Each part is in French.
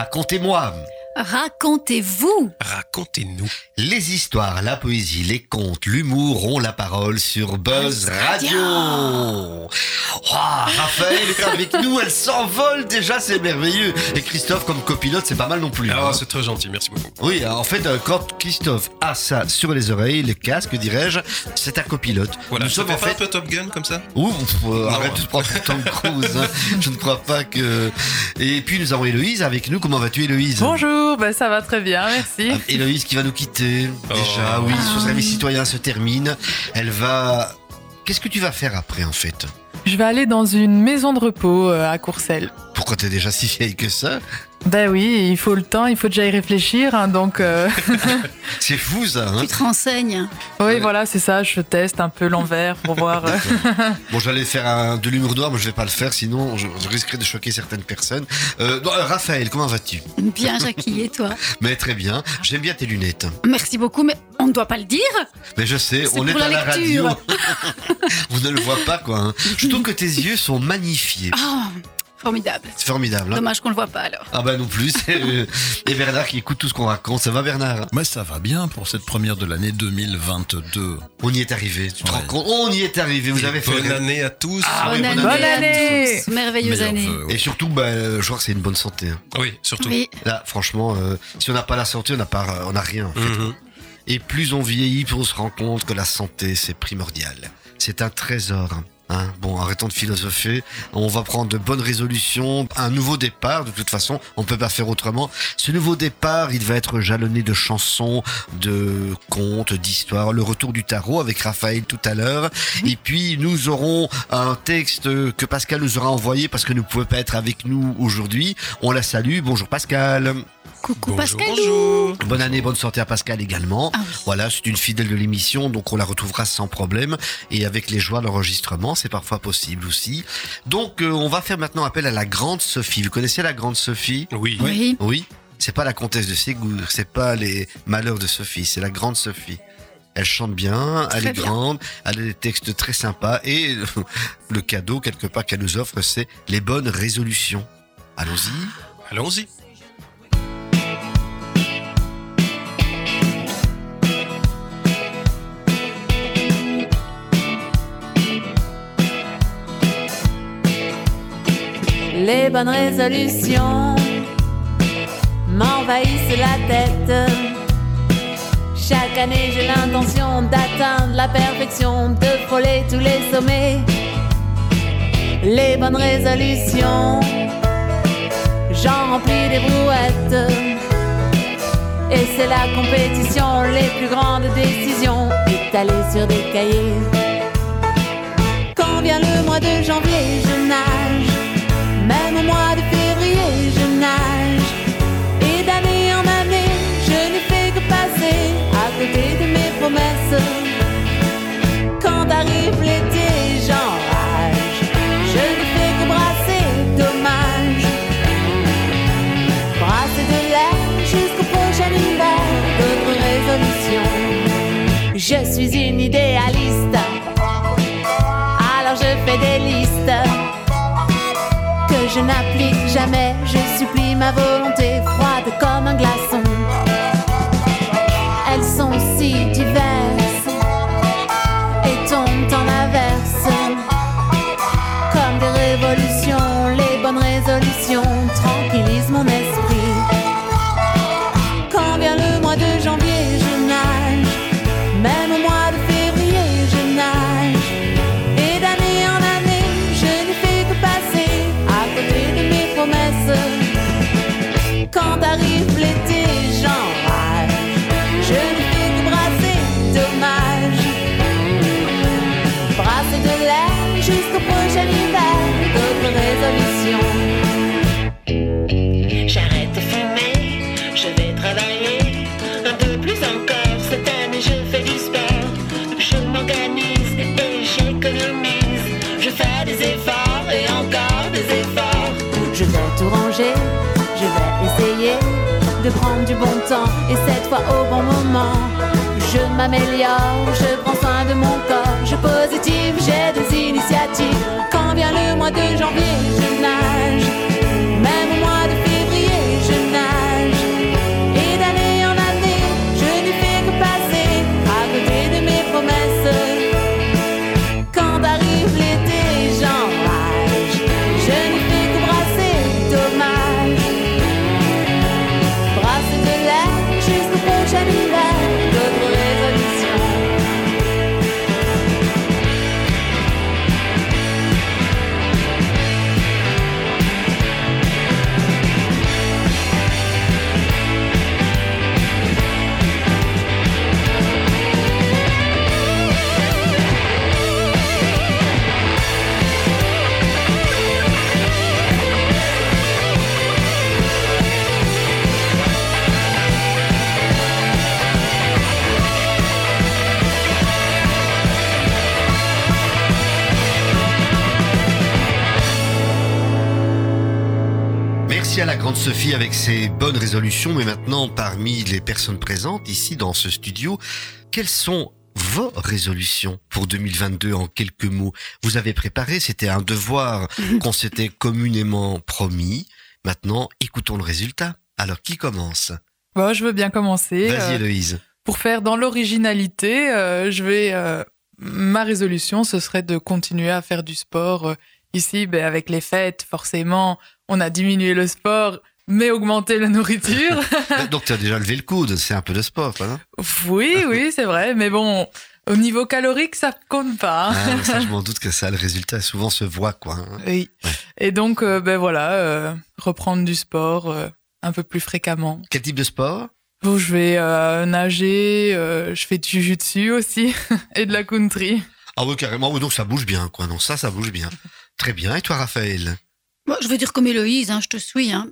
Racontez-moi. Racontez-vous. Racontez-nous. Les histoires, la poésie, les contes, l'humour ont la parole sur Buzz Radio. Oh, Raphaël est avec nous, elle s'envole déjà, c'est merveilleux. Et Christophe comme copilote, c'est pas mal non plus. Ah, hein. c'est très gentil, merci beaucoup. Oui, en fait, euh, quand Christophe a ça sur les oreilles, les casques, dirais-je, c'est un copilote. Voilà, Nous sommes fait en pas fait un peu Top Gun comme ça? Ouh, euh, arrête de te prendre pour Tom Cruise. hein. Je ne crois pas que. Et puis nous avons Héloïse avec nous. Comment vas-tu, Héloïse? Bonjour, ben ça va très bien, merci. Ah, Héloïse qui va nous quitter. Déjà, Oh. oui, Ah son service oui. citoyen se termine. Elle va. Qu'est-ce que tu vas faire après, en fait? Je vais aller dans une maison de repos euh, à Courcelles. Pourquoi t'es déjà si vieille que ça? Ben oui, il faut le temps, il faut déjà y réfléchir, hein, donc euh, C'est fou, ça. Hein Tu te renseignes. oui, voilà, c'est ça, je teste un peu l'envers pour voir. euh, bon, j'allais faire un, de l'humour noir, mais je vais pas le faire, sinon je, je risquerais de choquer certaines personnes. Euh, non, Raphaël, comment vas-tu? Bien, Jackie, et toi? Mais très bien. J'aime bien tes lunettes. Merci beaucoup, mais on ne doit pas le dire? Mais je sais, on est pour à la la lecture. radio. Vous ne le voyez pas, quoi. hein. Je trouve que tes yeux sont magnifiés. Ah, formidable. C'est formidable. hein. Dommage qu'on le voit pas alors. Ah bah non plus. Et Bernard qui écoute tout ce qu'on raconte. Ça va Bernard? Mais ça va bien pour cette première de l'année 2022. On y est arrivé. Tu te Ouais. rends compte? On y est arrivé. Vous avez fait. Bonne année à tous. Ah, bonne, bonne année année. à tous. Merveilleuse année. Et surtout, bah, euh, je crois que c'est une bonne santé. hein. Oui, surtout. Oui, Là, franchement, euh, si on n'a pas la santé, on n'a pas, on n'a rien. En fait. Mhm. Et plus on vieillit, plus on se rend compte que la santé, c'est primordial. C'est un trésor. Hein bon, arrêtons de philosopher. On va prendre de bonnes résolutions, un nouveau départ. De toute façon, on peut pas faire autrement. Ce nouveau départ, il va être jalonné de chansons, de contes, d'histoires. Le retour du tarot avec Raphaël tout à l'heure. Et puis, nous aurons un texte que Pascal nous aura envoyé parce que ne pouvait pas être avec nous aujourd'hui. On la salue. Bonjour Pascal. coucou Bonjour, Pascal. bonjour. Bonne année, bonne santé à Pascal également. Ah oui. Voilà, c'est une fidèle de l'émission, donc on la retrouvera sans problème. Et avec les joies de l'enregistrement, c'est parfois possible aussi. Donc euh, on va faire maintenant appel à la grande Sophie. Vous connaissez la grande Sophie? Oui. Oui. Oui. C'est pas la comtesse de Ségur, c'est pas les malheurs de Sophie, c'est la grande Sophie. Elle chante bien, elle est bien. grande, elle a des textes très sympas et le cadeau quelque part qu'elle nous offre, c'est les bonnes résolutions. Allons-y. Allons-y. Les bonnes résolutions m'envahissent la tête. Chaque année, j'ai l'intention d'atteindre la perfection, de frôler tous les sommets. Les bonnes résolutions, j'en remplis des brouettes. Et c'est la compétition, les plus grandes décisions étalées sur des cahiers. Quand vient le mois de janvier, Je suis une idéaliste. Alors je fais des listes que je n'applique jamais. Je supplie ma volonté froide comme un glaçon. Et cette fois au bon moment. Je m'améliore, je prends soin de mon corps, je positive, j'ai des initiatives. Quand vient le mois de janvier, je nage. Sophie avec ses bonnes résolutions. Mais maintenant, parmi les personnes présentes ici dans ce studio, quelles sont vos résolutions pour 2022 en quelques mots? Vous avez préparé, c'était un devoir qu'on s'était communément promis. Maintenant, écoutons le résultat. Alors, qui commence? Bon, je veux bien commencer. Vas-y, Euh, Héloïse. pour faire dans l'originalité, euh, je vais. euh, ma résolution, ce serait de continuer à faire du sport. Ici, ben, avec les fêtes, forcément, on a diminué le sport, mais augmenté la nourriture. Donc, tu as déjà levé le coude, c'est un peu de sport, non oui, oui, c'est vrai, mais bon, au niveau calorique, ça compte pas. hein. ah, ça, Je m'en doute que ça, le résultat souvent se voit, quoi. hein. Oui. Et donc, euh, ben voilà, euh, reprendre du sport euh, un peu plus fréquemment. Quel type de sport? Bon, je vais nager, je fais du jujutsu aussi et de la country. Ah oui, carrément. Donc ça bouge bien, quoi. Non, ça, ça bouge bien. Très bien. Et toi, Raphaël? Moi, je veux dire comme Héloïse, hein, je te suis. Hein.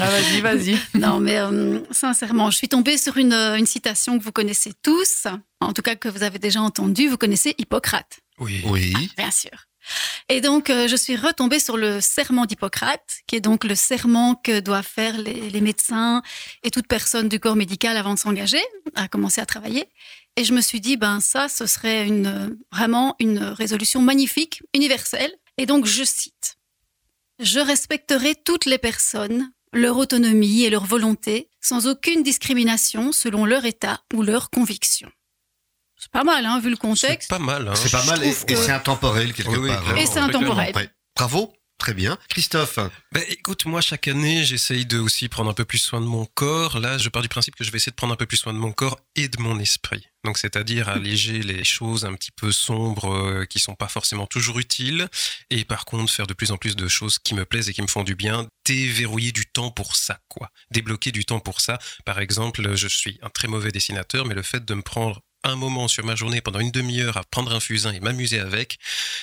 Ah, vas-y, vas-y. Non, mais euh, sincèrement, je suis tombée sur une, euh, une citation que vous connaissez tous, en tout cas que vous avez déjà entendue. Vous connaissez Hippocrate, Oui. Oui. bien sûr. Et donc, euh, je suis retombée sur le serment d'Hippocrate, qui est donc le serment que doivent faire les, les médecins et toute personne du corps médical avant de s'engager, à commencer à travailler. Et je me suis dit, ben ça, ce serait une, vraiment une résolution magnifique, universelle. Et donc, je cite, Je respecterai toutes les personnes, leur autonomie et leur volonté, sans aucune discrimination selon leur état ou leur conviction. C'est pas mal, hein, vu le C'est contexte. pas mal. Hein. C'est pas mal et, trouve et que- c'est intemporel, quelque Oui, part. clairement. Et c'est intemporel. Bravo. Très bien. Christophe Ben, écoute, moi, chaque année, j'essaye de aussi prendre un peu plus soin de mon corps. Là, je pars du principe que je vais essayer de prendre un peu plus soin de mon corps et de mon esprit. Donc, c'est-à-dire alléger les choses un petit peu sombres euh, qui sont pas forcément toujours utiles. Et par contre, faire de plus en plus de choses qui me plaisent et qui me font du bien. Déverrouiller du temps pour ça, quoi. Débloquer du temps pour ça. Par exemple, je suis un très mauvais dessinateur, mais le fait de me prendre un moment sur ma journée pendant une demi-heure à prendre un fusain et m'amuser avec,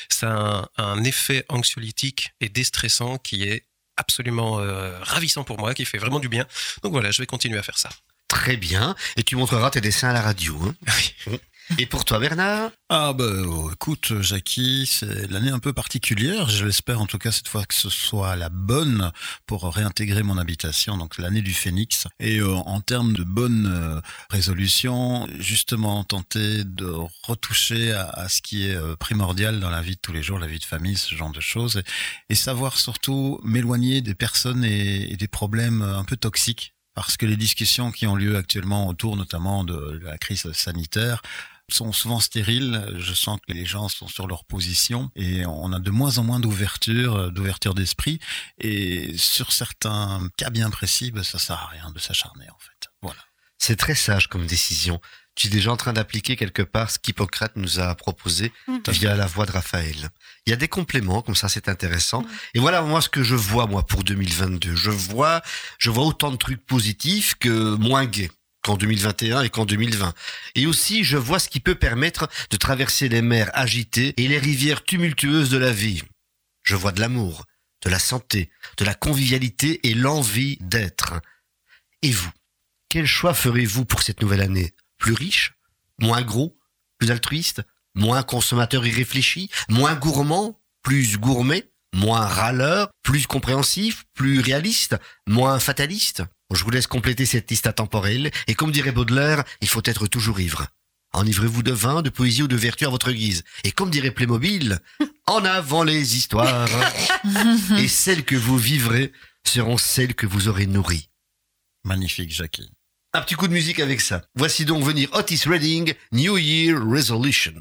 ça a un, un effet anxiolytique et déstressant qui est absolument euh, ravissant pour moi, qui fait vraiment du bien. Donc voilà, je vais continuer à faire ça. Très bien. Et tu montreras tes dessins à la radio. hein. Et pour toi, Bernard Ah bah oh, écoute Jackie, c'est l'année un peu particulière. Je l'espère en tout cas cette fois que ce soit la bonne pour réintégrer mon habitation, donc l'année du phénix. Et euh, en termes de bonnes euh, résolutions, justement tenter de retoucher à, ce qui est euh, primordial dans la vie de tous les jours, la vie de famille, ce genre de choses, et, savoir surtout m'éloigner des personnes et, et des problèmes un peu toxiques. Parce que les discussions qui ont lieu actuellement autour notamment de la crise sanitaire sont souvent stériles. Je sens que les gens sont sur leur position et on a de moins en moins d'ouverture, euh, d'ouverture d'esprit. Et sur certains cas bien précis, ben, ça sert à rien de s'acharner en fait. Voilà. C'est très sage comme décision. Tu es déjà en train d'appliquer quelque part ce qu'Hippocrate nous a proposé via la voix de Raphaël. Il y a des compléments, comme ça c'est intéressant. Et voilà moi ce que je vois moi pour 2022. Je vois, je vois autant de trucs positifs que moins gays qu'en 2021 et qu'en 2020. Et aussi je vois ce qui peut permettre de traverser les mers agitées et les rivières tumultueuses de la vie. Je vois de l'amour, de la santé, de la convivialité et l'envie d'être. Et vous quel choix ferez-vous pour cette nouvelle année? Plus riche? Moins gros? Plus altruiste? Moins consommateur irréfléchi? Moins gourmand? Plus gourmet? Moins râleur? Plus compréhensif? Plus réaliste? Moins fataliste? Je vous laisse compléter cette liste intemporelle, et comme dirait Baudelaire, il faut être toujours ivre. Enivrez-vous de vin, de poésie ou de vertu à votre guise. Et comme dirait Playmobil, en avant les histoires. et celles que vous vivrez seront celles que vous aurez nourries. Magnifique Jackie. Un petit coup de musique avec ça. Voici donc venir Otis Redding, New Year Resolution.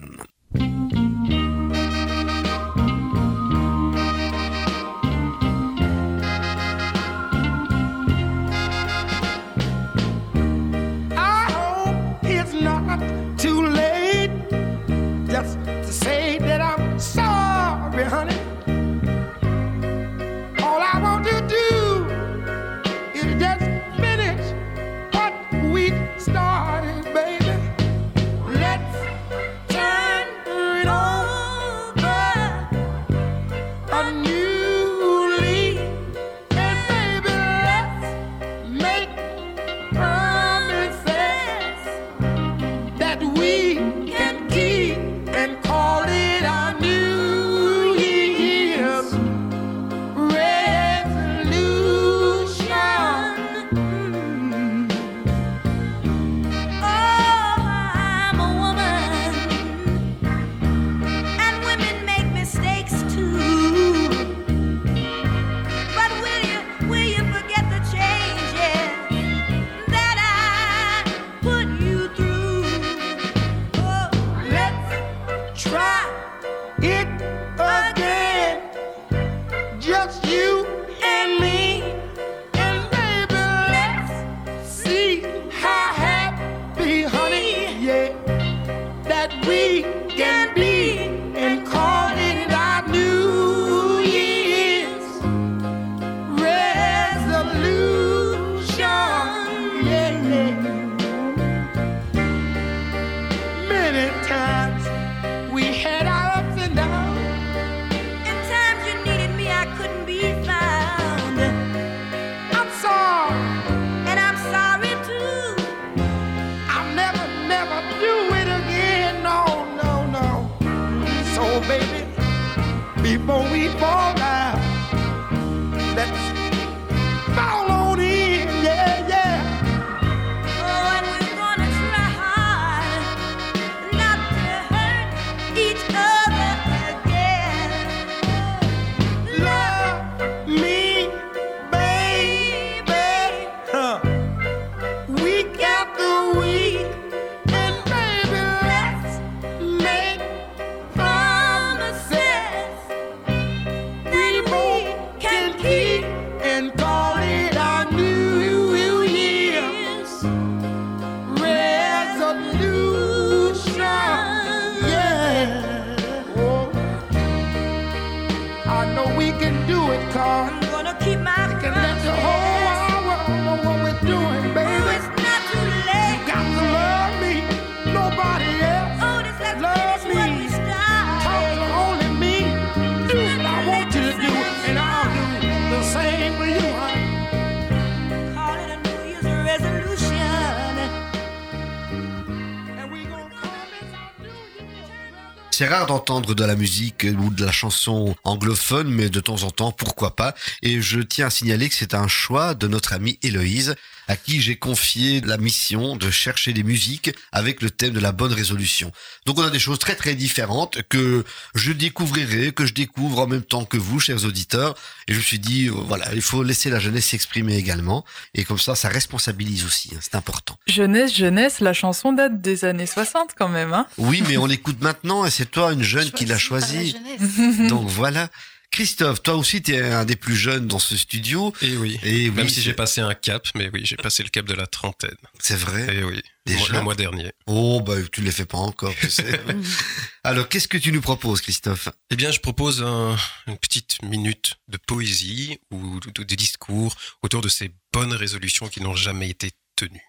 C'est rare d'entendre de la musique ou de la chanson anglophone, mais de temps en temps, pourquoi pas. Et je tiens à signaler que c'est un choix de notre amie Héloïse, à qui j'ai confié la mission de chercher des musiques avec le thème de la bonne résolution. Donc on a des choses très très différentes que je découvrirai, que je découvre en même temps que vous, chers auditeurs. Et je me suis dit, euh, voilà, il faut laisser la jeunesse s'exprimer également. Et comme ça, ça responsabilise aussi, hein, c'est important. Jeunesse, jeunesse, la chanson date des années 60 quand même. Hein Oui, mais on l'écoute maintenant et c'est toi, une jeune, qui l'a Choisie la jeunesse. Donc voilà. Christophe, toi aussi, tu es un des plus jeunes dans ce studio. Et oui. Et Même oui, si c'est- j'ai passé un cap, mais oui, j'ai passé le cap de la trentaine. C'est vrai? Et oui, Déjà? le mois dernier. Oh, bah, tu ne les fais pas encore, tu sais. Alors, qu'est-ce que tu nous proposes, Christophe? Eh bien, je propose un- une petite minute de poésie ou de, de discours autour de ces bonnes résolutions qui n'ont jamais été tenues.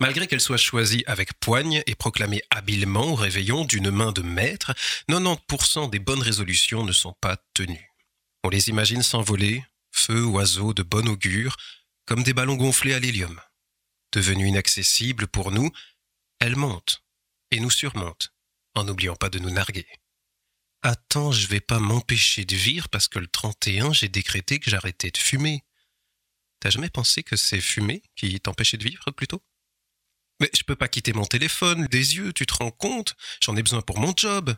Malgré qu'elles soient choisies avec poigne et proclamées habilement au réveillon d'une main de maître, 90% des bonnes résolutions ne sont pas tenues. On les imagine s'envoler, feu oiseaux de bon augure, comme des ballons gonflés à l'hélium. Devenues inaccessibles pour nous, elles montent et nous surmontent, en n'oubliant pas de nous narguer. Attends, je vais pas m'empêcher de vivre parce que le 31, j'ai décrété que j'arrêtais de fumer. T'as jamais pensé que c'est fumer qui t'empêchait de vivre plutôt? Mais je peux pas quitter mon téléphone des yeux, tu te rends compte? J'en ai besoin pour mon job.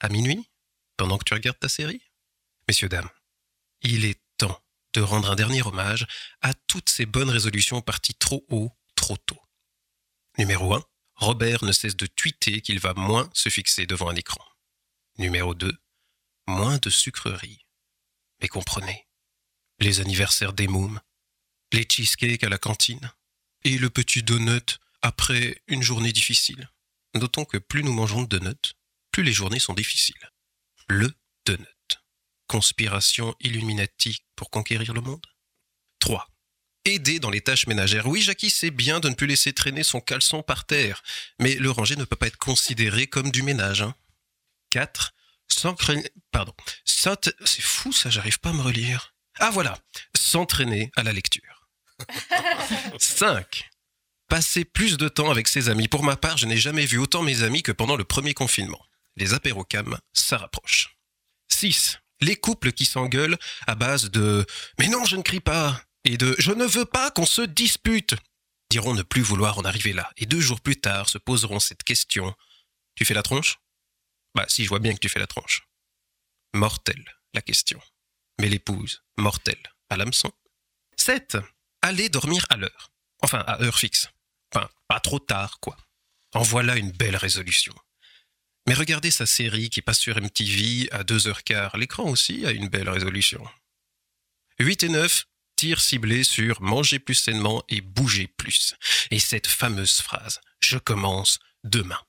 À minuit Pendant que tu regardes ta série Messieurs, dames, il est temps de rendre un dernier hommage à toutes ces bonnes résolutions parties trop haut, trop tôt. Numéro 1. Robert ne cesse de tweeter qu'il va moins se fixer devant un écran. Numéro 2. Moins de sucreries. Mais comprenez, les anniversaires des mômes, les cheesecakes à la cantine, et le petit donut après une journée difficile. Notons que plus nous mangeons de donuts, plus les journées sont difficiles. Le donut. Conspiration illuminatique pour conquérir le monde 3. Aider dans les tâches ménagères. Oui, Jackie, c'est bien de ne plus laisser traîner son caleçon par terre, mais le ranger ne peut pas être considéré comme du ménage. Hein. 4. S'entraîner. Pardon. C'est fou, ça, j'arrive pas à me relire. Ah, voilà. S'entraîner à la lecture. 5. Passer plus de temps avec ses amis. Pour ma part, je n'ai jamais vu autant mes amis que pendant le premier confinement. Les apérocams, ça rapproche. 6. Les couples qui s'engueulent à base de Mais non, je ne crie pas et de Je ne veux pas qu'on se dispute diront ne plus vouloir en arriver là, et deux jours plus tard se poseront cette question Tu fais la tronche? Bah, si, je vois bien que tu fais la tronche. Mortelle, la question. Mais l'épouse, mortelle, à l'hameçon 7. Aller dormir à l'heure. Enfin, à heure fixe. Enfin, pas trop tard, quoi. En voilà une belle résolution. Mais regardez sa série qui passe sur MTV à 2h15. L'écran aussi a une belle résolution. 8 et 9. Tir ciblé sur manger plus sainement et bouger plus. Et cette fameuse phrase Je commence demain.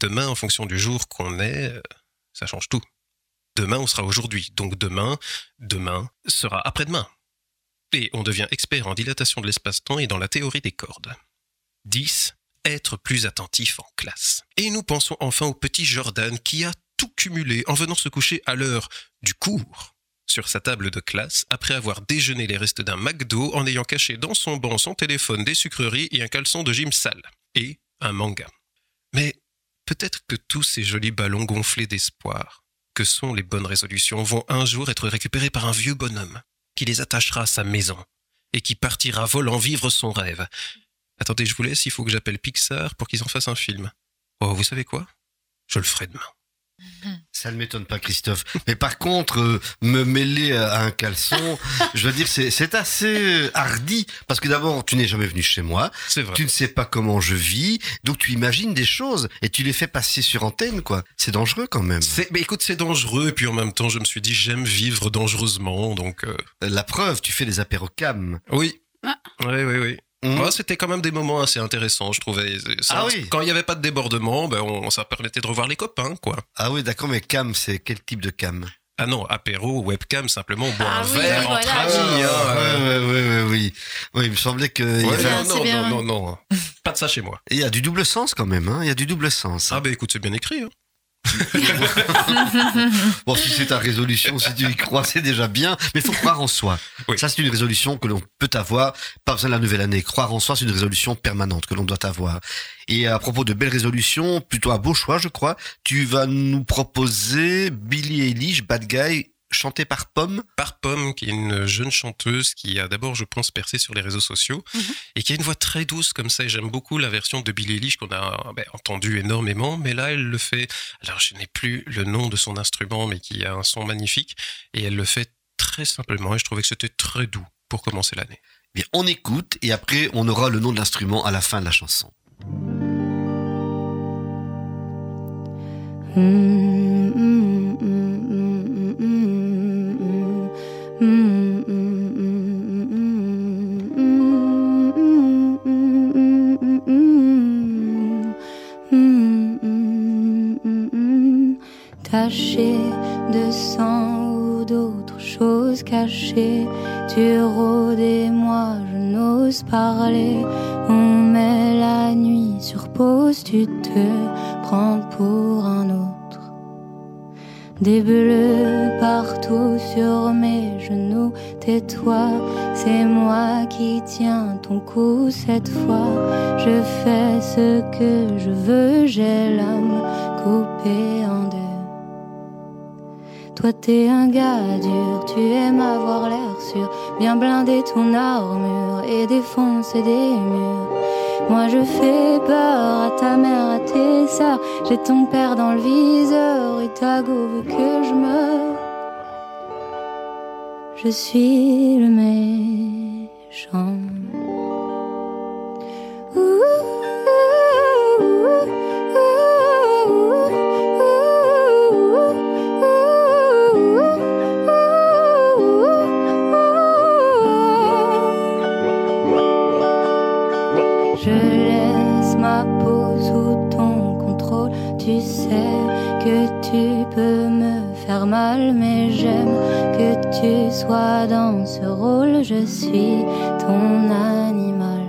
Demain, en fonction du jour qu'on est, euh, ça change tout. Demain, on sera aujourd'hui. Donc demain, demain sera après-demain. Et on devient expert en dilatation de l'espace-temps et dans la théorie des cordes. 10. Être plus attentif en classe. Et nous pensons enfin au petit Jordan qui a tout cumulé en venant se coucher à l'heure du cours sur sa table de classe après avoir déjeuné les restes d'un McDo en ayant caché dans son banc son téléphone, des sucreries et un caleçon de gym sale. Et un manga. Mais peut-être que tous ces jolis ballons gonflés d'espoir que sont les bonnes résolutions vont un jour être récupérées par un vieux bonhomme qui les attachera à sa maison et qui partira volant vivre son rêve. Attendez, je vous laisse, il faut que j'appelle Pixar pour qu'ils en fassent un film. Oh, vous savez quoi? Je le ferai demain. Ça ne m'étonne pas, Christophe. Mais par contre, euh, me mêler à un caleçon, je veux dire, c'est assez hardi. Parce que d'abord, tu n'es jamais venu chez moi. C'est vrai. Tu ne sais pas comment je vis. Donc tu imagines des choses et tu les fais passer sur antenne, quoi. C'est dangereux quand même. Mais écoute, c'est dangereux, et puis en même temps, je me suis dit, j'aime vivre dangereusement, donc euh, La preuve, tu fais des apéros cam. oui. Ah. Oui, oui, oui. Mmh. Moi, c'était quand même des moments assez intéressants, je trouvais. Ça- Ah oui. Quand il n'y avait pas de débordement, ben, on, ça permettait de revoir les copains, quoi. Ah oui, d'accord, mais cam, c'est quel type de cam? Ah non, apéro, webcam, simplement, on boit Ah un oui, verre oui, entre voilà. amis. hein, ouais, ouais, ouais, oui. Oui, il me semblait que il y Ouais, avait- bien, non, bien. non, non, non, Pas de ça chez moi. il y a du double sens quand même, hein. Il y a du double sens. Ah ben écoute, c'est bien écrit. Hein. Bon, si c'est ta résolution, si tu y crois, c'est déjà bien. Mais il faut croire en soi. Oui. Ça, c'est une résolution que l'on peut avoir. Pas besoin de la nouvelle année. Croire en soi, c'est une résolution permanente que l'on doit avoir. Et à propos de belles résolutions, plutôt un beau choix, je crois. Tu vas nous proposer Billie Eilish, Bad Guy, chanté par Pomme. Par Pomme, qui est une jeune chanteuse qui a d'abord, je pense, percé sur les réseaux sociaux Mhm. et qui a une voix très douce comme ça. Et j'aime beaucoup la version de Billie Eilish qu'on a ben, entendue énormément, mais là, elle le fait. Alors, je n'ai plus le nom de son instrument, mais qui a un son magnifique et elle le fait très simplement. Et je trouvais que c'était très doux pour commencer l'année. Bien, on écoute et après, on aura le nom de l'instrument à la fin de la chanson. Taché de sang ou d'autres choses cachées, tu rôdes et moi je n'ose parler. On met la nuit sur pause, tu te prends pour un autre. Des bleus partout sur mes tais-toi, c'est moi qui tiens ton cou cette fois. Je fais ce que je veux, j'ai l'âme coupée en deux. Toi t'es un gars dur, tu aimes avoir l'air sûr, bien blinder ton armure et défoncer des murs. Moi je fais peur à ta mère, à tes sœurs, j'ai ton père dans le viseur et ta go veut que je meure. Je suis le méchant. Tu sois dans ce rôle. Je suis ton animal.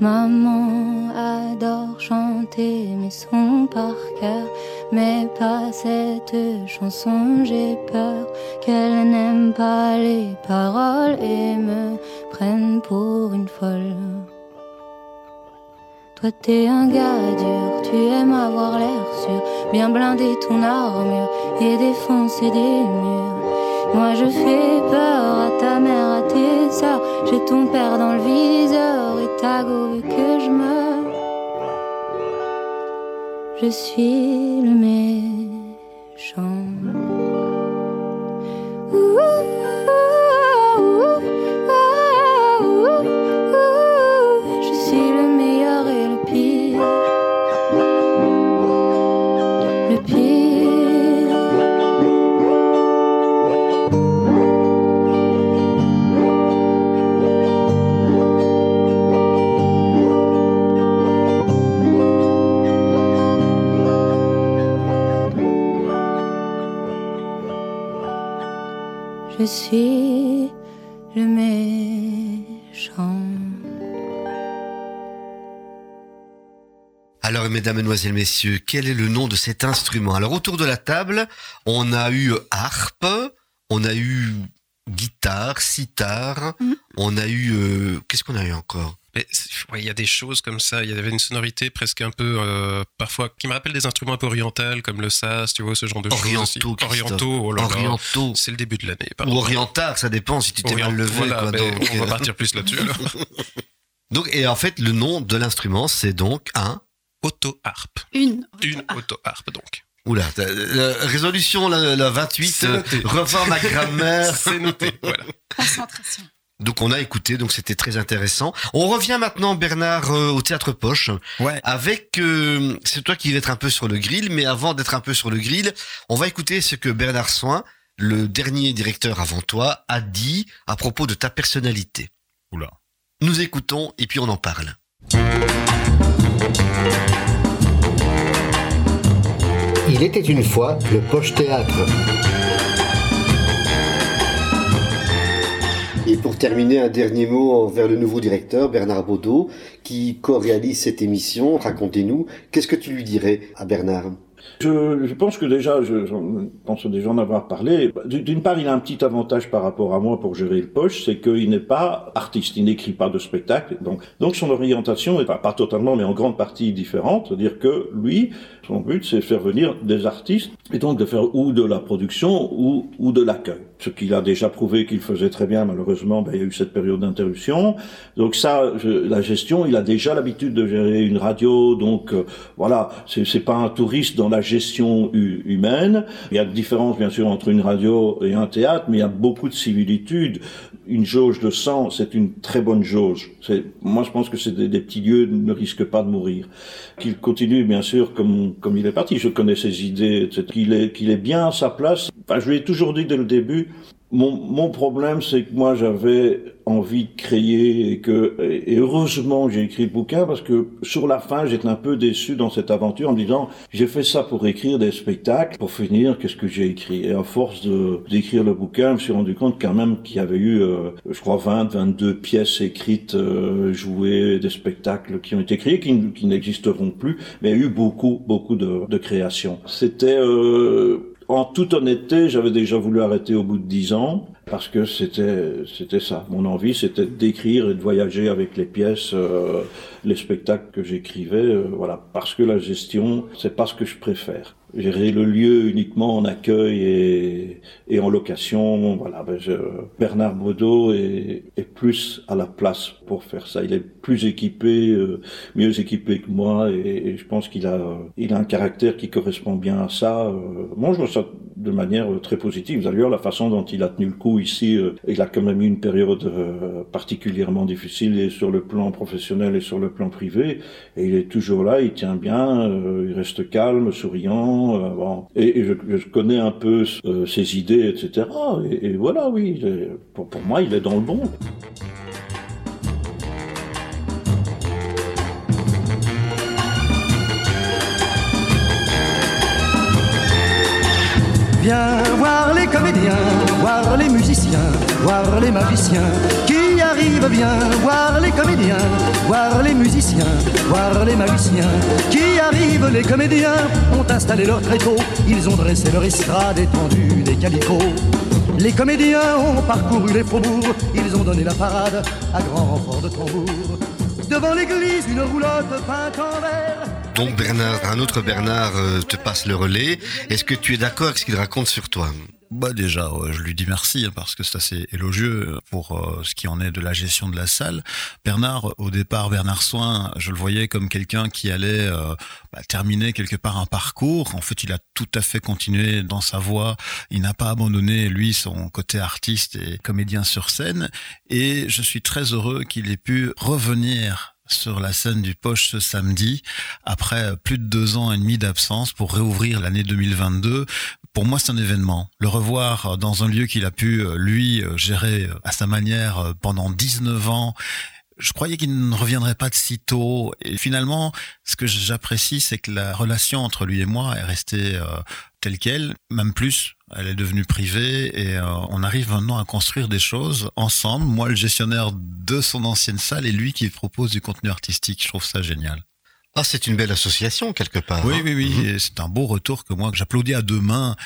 Maman adore chanter mes sons par cœur, mais pas cette chanson. J'ai peur qu'elle n'aime pas les paroles et me prenne pour une folle. Toi t'es un gars dur, tu aimes avoir l'air sûr, bien blinder ton armure et défoncer des murs. Moi je fais peur à ta mère, à tes sœurs, j'ai ton père dans le viseur et ta veut que je meure. Je suis le méchant. Je suis le méchant. Alors, mesdames, mesdemoiselles, messieurs, quel est le nom de cet instrument? Alors, autour de la table, on a eu harpe, on a eu guitare, sitar, Mhm. on a eu... euh, Qu'est-ce qu'on a eu encore? Mais c'est- ouais, il y a des choses comme ça. Il y avait une sonorité presque un peu, euh, parfois, qui me rappelle des instruments un peu orientaux, comme le sas, tu vois, ce genre de choses. Orientaux, aussi. Christophe. Orientaux, oh. Orientaux. C'est le début de l'année. Ou oriental, ça dépend si tu t'es mal levé. voilà, quoi, ben, donc, on va euh, partir plus là-dessus. alors. donc, et en fait, le nom de l'instrument, c'est donc un. Auto-harpe. Une. Une auto-harpe, donc. Oula, euh, résolution la, la 28, C'est euh, revoir ma grammaire. C'est noté. Voilà. concentration. Donc on a écouté, donc c'était très intéressant. On revient maintenant, Bernard, euh, au théâtre Poche, Ouais. avec, euh, c'est toi qui vas être un peu sur le grill, mais avant d'être un peu sur le grill, on va écouter ce que Bernard Soin, le dernier directeur avant toi, a dit à propos de ta personnalité. Oula. Nous écoutons et puis on en parle. Il était une fois le Poche Théâtre. Et pour terminer, un dernier mot envers le nouveau directeur, Bernard Baudot, qui co-réalise cette émission. Racontez-nous, qu'est-ce que tu lui dirais à Bernard? Je, je pense que déjà, je, je pense déjà en avoir parlé. D'une part, il a un petit avantage par rapport à moi pour gérer le poche, c'est qu'il n'est pas artiste, il n'écrit pas de spectacle. Donc, donc son orientation est pas, pas totalement, mais en grande partie différente. C'est-à-dire que lui, son but, c'est de faire venir des artistes et donc de faire ou de la production ou, ou de l'accueil. Ce qu'il a déjà prouvé qu'il faisait très bien. Malheureusement, ben, il y a eu cette période d'interruption. Donc ça, la gestion, il a déjà l'habitude de gérer une radio. Donc euh, voilà, c'est pas un touriste dans la gestion hu- humaine. Il y a de différence bien sûr entre une radio et un théâtre, mais il y a beaucoup de similitudes. Une jauge de sang, c'est une très bonne jauge. Moi, je pense que c'est des, des petits lieux ne risquent pas de mourir. Qu'il continue bien sûr comme comme il est parti. Je connais ses idées, etc. Qu'il est qu'il est bien à sa place. Enfin, je lui ai toujours dit dès le début. Mon, mon problème, c'est que moi, j'avais envie de créer et que, et heureusement, j'ai écrit le bouquin parce que sur la fin, j'étais un peu déçu dans cette aventure en me disant, j'ai fait ça pour écrire des spectacles, pour finir, qu'est-ce que j'ai écrit? Et à force de, d'écrire le bouquin, je me suis rendu compte quand même qu'il y avait eu, euh, je crois, 20, 22 pièces écrites, euh, jouées, des spectacles qui ont été créés, qui, n'existeront plus, mais il y a eu beaucoup, beaucoup de, de créations. C'était, euh, en toute honnêteté, j'avais déjà voulu arrêter au bout de dix ans parce que c'était c'était ça. Mon envie, c'était d'écrire et de voyager avec les pièces, euh, les spectacles que j'écrivais. euh, voilà, parce que la gestion, c'est pas ce que je préfère. Gérer le lieu uniquement en accueil et, et en location, voilà. Ben je, Bernard Baudot est, est plus à la place pour faire ça. Il est plus équipé, euh, mieux équipé que moi, et, je pense qu'il a, il a un caractère qui correspond bien à ça. euh. je vois ça de manière euh, très positive. D'ailleurs, la façon dont il a tenu le coup ici, euh, il a quand même eu une période euh, particulièrement difficile et sur le plan professionnel et sur le plan privé. Et il est toujours là, il tient bien, il reste calme, souriant. Et, je, connais un peu ses idées, etc. Et, voilà, oui, pour, pour moi, il est dans le bon. Viens voir les comédiens, voir les musiciens, voir les magiciens qui arrivent. Viens voir les comédiens, voir les musiciens, voir les magiciens qui arrivent. Les comédiens ont installé leur tréteau, ils ont dressé leur estrade étendue des calicots. Les comédiens ont parcouru les faubourgs, ils ont donné la parade à grand renfort de tambour. Devant l'église, une roulotte peinte en vert. Donc Bernard, un autre Bernard euh, te passe le relais. Est-ce que tu es d'accord avec ce qu'il raconte sur toi? Bah déjà, je lui dis merci hein, parce que c'est assez élogieux pour euh, ce qui en est de la gestion de la salle. Bernard, au départ, Bernard Soin, je le voyais comme quelqu'un qui allait euh, bah, terminer quelque part un parcours. En fait, il a tout à fait continué dans sa voie. Il n'a pas abandonné lui son côté artiste et comédien sur scène. Et je suis très heureux qu'il ait pu revenir sur la scène du Poche ce samedi, après plus de deux ans et demi d'absence pour réouvrir l'année 2022 pour moi, c'est un événement. Le revoir dans un lieu qu'il a pu, euh, lui, euh, gérer euh, à sa manière pendant 19 ans. Je croyais qu'il ne reviendrait pas de si tôt. Et finalement, ce que j'apprécie, c'est que la relation entre lui et moi est restée euh, telle qu'elle, même plus. Elle est devenue privée et euh, on arrive maintenant à construire des choses ensemble. Moi, le gestionnaire de son ancienne salle et lui qui propose du contenu artistique. Je trouve ça génial. Ah, c'est une belle association quelque part. Oui, hein. oui, oui. Mhm. C'est un beau retour que moi, que j'applaudis à deux mains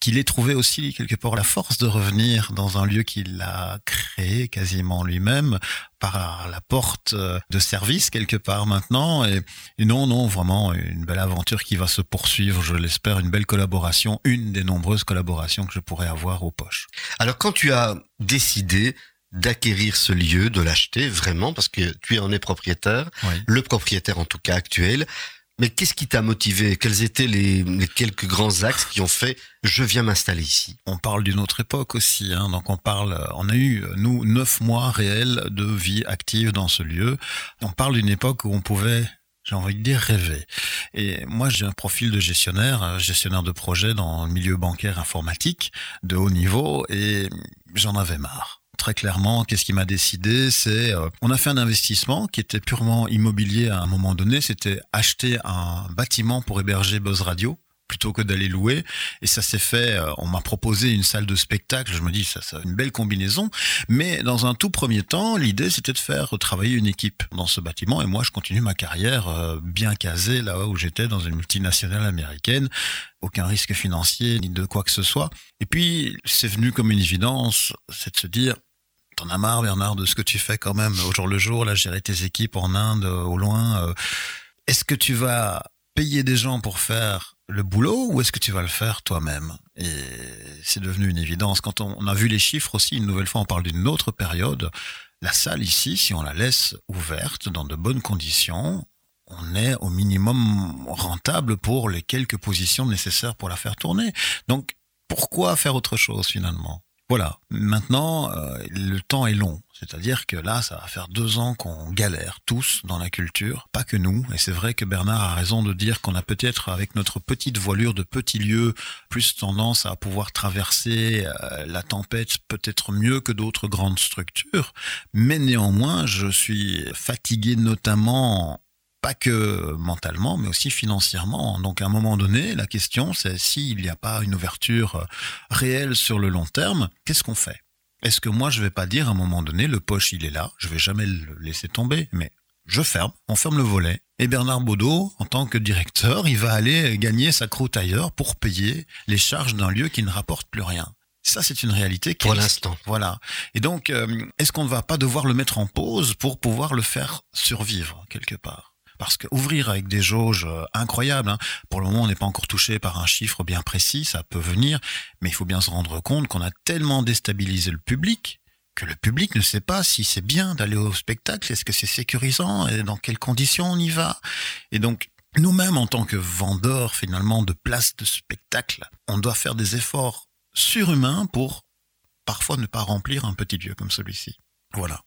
qu'il ait trouvé aussi quelque part la force de revenir dans un lieu qu'il a créé quasiment lui-même par la porte de service quelque part maintenant. Et, et, non, non, vraiment une belle aventure qui va se poursuivre, je l'espère, une belle collaboration, une des nombreuses collaborations que je pourrais avoir aux poches. Alors quand tu as décidé d'acquérir ce lieu, de l'acheter vraiment, parce que tu en es propriétaire, Oui. le propriétaire en tout cas actuel, mais qu'est-ce qui t'a motivé? Quels étaient les, les quelques grands axes qui ont fait je viens m'installer ici? On parle d'une autre époque aussi, hein, donc on parle, on a eu nous neuf mois réels de vie active dans ce lieu. On parle d'une époque où on pouvait j'ai envie de dire rêver. Et moi, j'ai un profil de gestionnaire, euh, gestionnaire de projet dans le milieu bancaire informatique de haut niveau, et j'en avais marre. Très clairement, qu'est-ce qui m'a décidé C'est, euh, on a fait un investissement qui était purement immobilier à un moment donné. C'était acheter un bâtiment pour héberger Buzz Radio plutôt que d'aller louer. Et ça s'est fait, euh, on m'a proposé une salle de spectacle, je me dis, ça, c'est une belle combinaison. Mais dans un tout premier temps, l'idée, c'était de faire travailler une équipe dans ce bâtiment. Et moi, je continue ma carrière euh, bien casée là où j'étais dans une multinationale américaine. Aucun risque financier, ni de quoi que ce soit. Et puis, c'est venu comme une évidence, c'est de se dire, Marre, Bernard, de ce que tu fais quand même au jour le jour, là, gérer tes équipes en Inde, euh, au loin. euh. Est-ce que tu vas payer des gens pour faire le boulot ou est-ce que tu vas le faire toi-même? Et c'est devenu une évidence. Quand on a vu les chiffres aussi, une nouvelle fois, on parle d'une autre période. La salle ici, si on la laisse ouverte dans de bonnes conditions, on est au minimum rentable pour les quelques positions nécessaires pour la faire tourner. Donc, pourquoi faire autre chose finalement? Voilà. Maintenant, euh, le temps est long. C'est-à-dire que là, ça va faire deux ans qu'on galère tous dans la culture, pas que nous. Et c'est vrai que Bernard a raison de dire qu'on a peut-être, avec notre petite voilure de petit lieu, plus tendance à pouvoir traverser euh, la tempête peut-être mieux que d'autres grandes structures. Mais néanmoins, je suis fatigué notamment pas que mentalement, mais aussi financièrement. Donc à un moment donné, la question c'est s'il n'y a pas une ouverture euh, réelle sur le long terme, qu'est-ce qu'on fait? Est-ce que moi je vais pas dire à un moment donné, le poche il est là, je vais jamais le laisser tomber, mais je ferme, on ferme le volet. Et Bernard Baudot, en tant que directeur, il va aller gagner sa croûte ailleurs pour payer les charges d'un lieu qui ne rapporte plus rien. Ça, c'est une réalité. Pour l'instant. Voilà. Et donc, euh, est-ce qu'on ne va pas devoir le mettre en pause pour pouvoir le faire survivre quelque part? Parce que ouvrir avec des jauges euh, incroyables, hein, pour le moment on n'est pas encore touché par un chiffre bien précis, ça peut venir, mais il faut bien se rendre compte qu'on a tellement déstabilisé le public que le public ne sait pas si c'est bien d'aller au spectacle, est-ce que c'est sécurisant, et dans quelles conditions on y va. Et donc nous-mêmes en tant que vendeurs finalement de places de spectacle, on doit faire des efforts surhumains pour parfois ne pas remplir un petit lieu comme celui-ci. Voilà.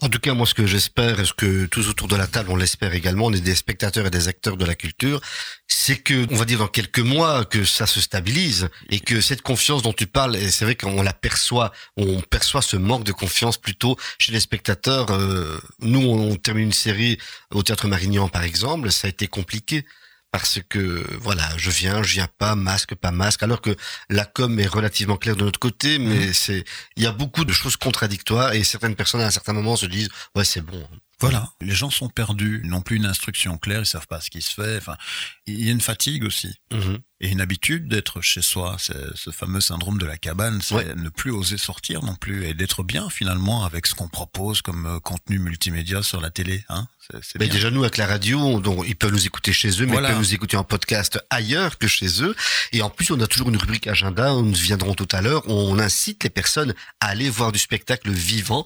En tout cas, moi, ce que j'espère, et ce que tous autour de la table, on l'espère également, on est des spectateurs et des acteurs de la culture, c'est que, on va dire dans quelques mois, que ça se stabilise et que cette confiance dont tu parles, et c'est vrai qu'on la perçoit, on perçoit ce manque de confiance plutôt chez les spectateurs. euh, nous, on termine une série au Théâtre Marignan, par exemple, ça a été compliqué. Parce que voilà, je viens, je viens pas, masque, pas masque, alors que la com est relativement claire de notre côté, mais c'est, il y a beaucoup de choses contradictoires et certaines personnes à un certain moment se disent, ouais, c'est bon. Voilà. Les gens sont perdus, ils n'ont plus une instruction claire, ils savent pas ce qui se fait. Enfin, il y a une fatigue aussi. Mhm. Et une habitude d'être chez soi, c'est ce fameux syndrome de la cabane, c'est Ouais. ne plus oser sortir non plus et d'être bien finalement avec ce qu'on propose comme euh, contenu multimédia sur la télé. Hein c'est, c'est Mais déjà nous avec la radio, donc ils peuvent nous écouter chez eux, mais Voilà. ils peuvent nous écouter en podcast ailleurs que chez eux. Et en plus, on a toujours une rubrique agenda où nous viendrons tout à l'heure. On incite les personnes à aller voir du spectacle vivant,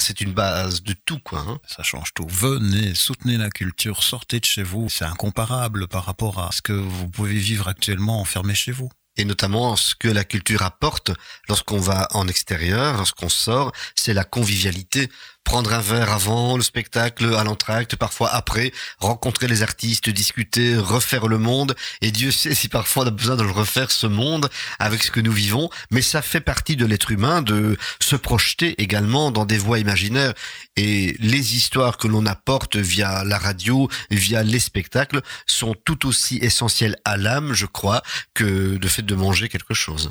c'est une base de tout, quoi. hein. Ça change tout. Venez, soutenez la culture, sortez de chez vous. C'est incomparable par rapport à ce que vous pouvez vivre actuellement enfermé chez vous. Et notamment, ce que la culture apporte lorsqu'on va en extérieur, lorsqu'on sort, c'est la convivialité. Prendre un verre avant le spectacle, à l'entracte, parfois après, rencontrer les artistes, discuter, refaire le monde. Et Dieu sait si parfois on a besoin de refaire, ce monde, avec ce que nous vivons. Mais ça fait partie de l'être humain de se projeter également dans des voies imaginaires. Et les histoires que l'on apporte via la radio, via les spectacles, sont tout aussi essentielles à l'âme, je crois, que de fait de manger quelque chose.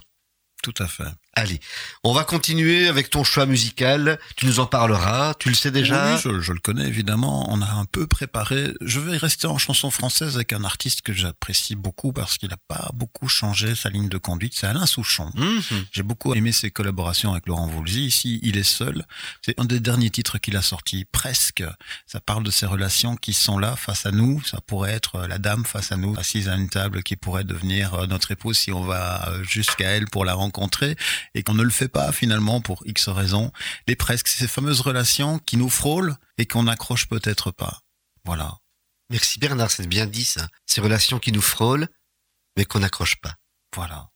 Tout à fait. Allez, on va continuer avec ton choix musical. Tu nous en parleras. Tu le sais déjà. Oui, je, je le connais évidemment. On a un peu préparé. Je vais rester en chanson française avec un artiste que j'apprécie beaucoup parce qu'il n'a pas beaucoup changé sa ligne de conduite. C'est Alain Souchon. Mhm. J'ai beaucoup aimé ses collaborations avec Laurent Voulzy. Ici, il est seul. C'est un des derniers titres qu'il a sorti, presque. Ça parle de ces relations qui sont là face à nous. Ça pourrait être la dame face à nous, assise à une table, qui pourrait devenir euh, notre épouse si on va euh, jusqu'à elle pour la rencontrer et qu'on ne le fait pas finalement pour X raisons. Les presque, ces fameuses relations qui nous frôlent et qu'on n'accroche peut-être pas. Voilà. Merci Bernard, c'est bien dit ça. Ces relations qui nous frôlent, mais qu'on n'accroche pas. Voilà.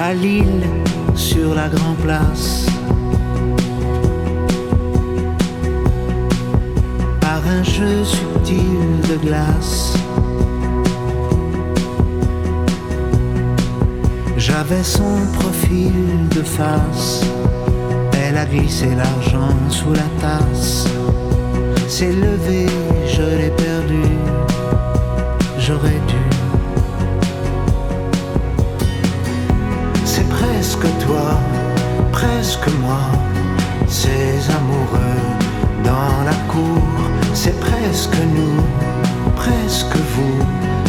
à Lille sur la Grand Place. Par un jeu de glace. J'avais son profil de face. Elle a glissé l'argent sous la tasse. S'est levé, je l'ai perdu. J'aurais dû. C'est presque toi, presque moi, ces amoureux dans la cour, c'est presque nous, presque vous,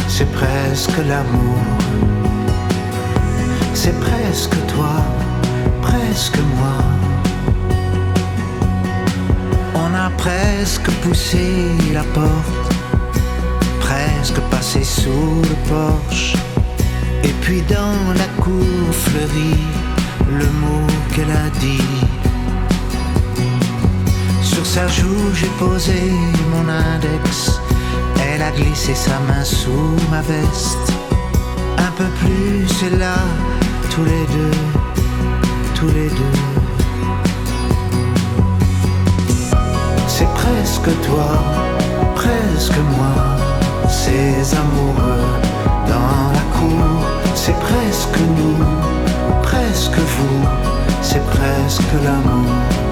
c'est presque l'amour. C'est presque toi, presque moi. On a presque poussé la porte, presque passé sous le porche. Et puis dans la cour fleurie, le mot qu'elle a dit. Sur sa joue, j'ai posé mon index. Elle a glissé sa main sous ma veste. Un peu plus, c'est là, tous les deux, tous les deux. C'est presque toi, presque moi, ces amoureux dans la cour. C'est presque nous, presque vous, c'est presque l'amour.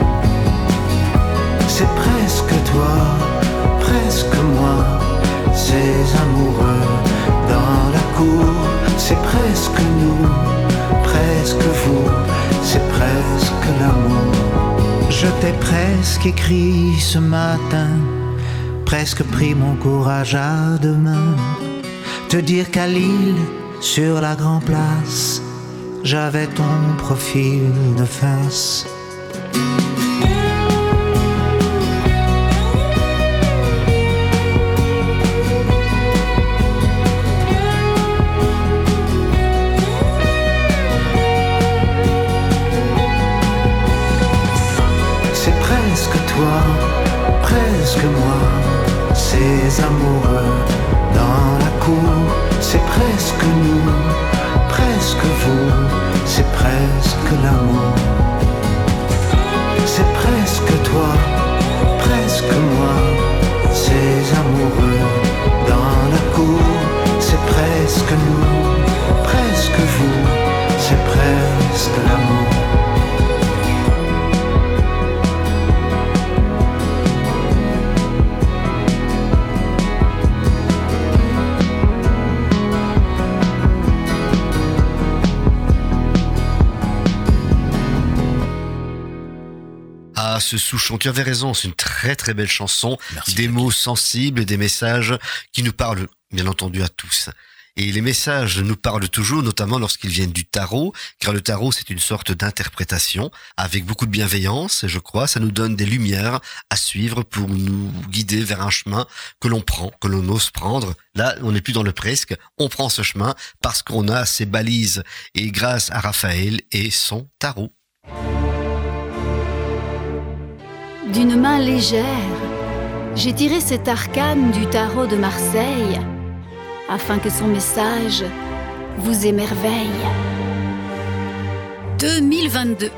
C'est presque toi, presque moi, ces amoureux dans la cour. C'est presque nous, presque vous, c'est presque l'amour. Je t'ai presque écrit ce matin, presque pris mon courage à deux mains. Te dire qu'à Lille, sur la Grand Place, j'avais ton profil de face. Ce Souchon, tu avais raison, c'est une très très belle chanson. Merci, des mots sensibles et des messages qui nous parlent, bien entendu, à tous. Et les messages nous parlent toujours, notamment lorsqu'ils viennent du tarot, car le tarot c'est une sorte d'interprétation avec beaucoup de bienveillance, et je crois, ça nous donne des lumières à suivre pour nous guider vers un chemin que l'on prend, que l'on ose prendre. Là, on n'est plus dans le presque, on prend ce chemin parce qu'on a ses balises, et grâce à Raphaël et son tarot. D'une main légère, j'ai tiré cet arcane du tarot de Marseille afin que son message vous émerveille. 2022.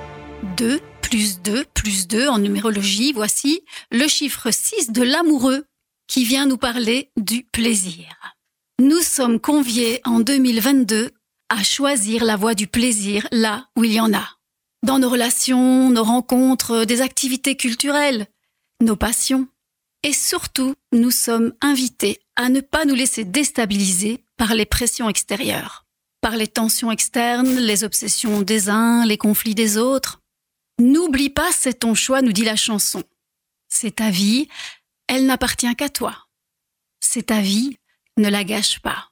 2 plus 2 plus 2 en numérologie, voici le chiffre 6 de l'amoureux qui vient nous parler du plaisir. Nous sommes conviés en 2022 à choisir la voie du plaisir là où il y en a. Dans nos relations, nos rencontres, des activités culturelles, nos passions. Et surtout, nous sommes invités à ne pas nous laisser déstabiliser par les pressions extérieures, par les tensions externes, les obsessions des uns, les conflits des autres. N'oublie pas, c'est ton choix, nous dit la chanson. C'est ta vie, elle n'appartient qu'à toi. C'est ta vie, ne la gâche pas.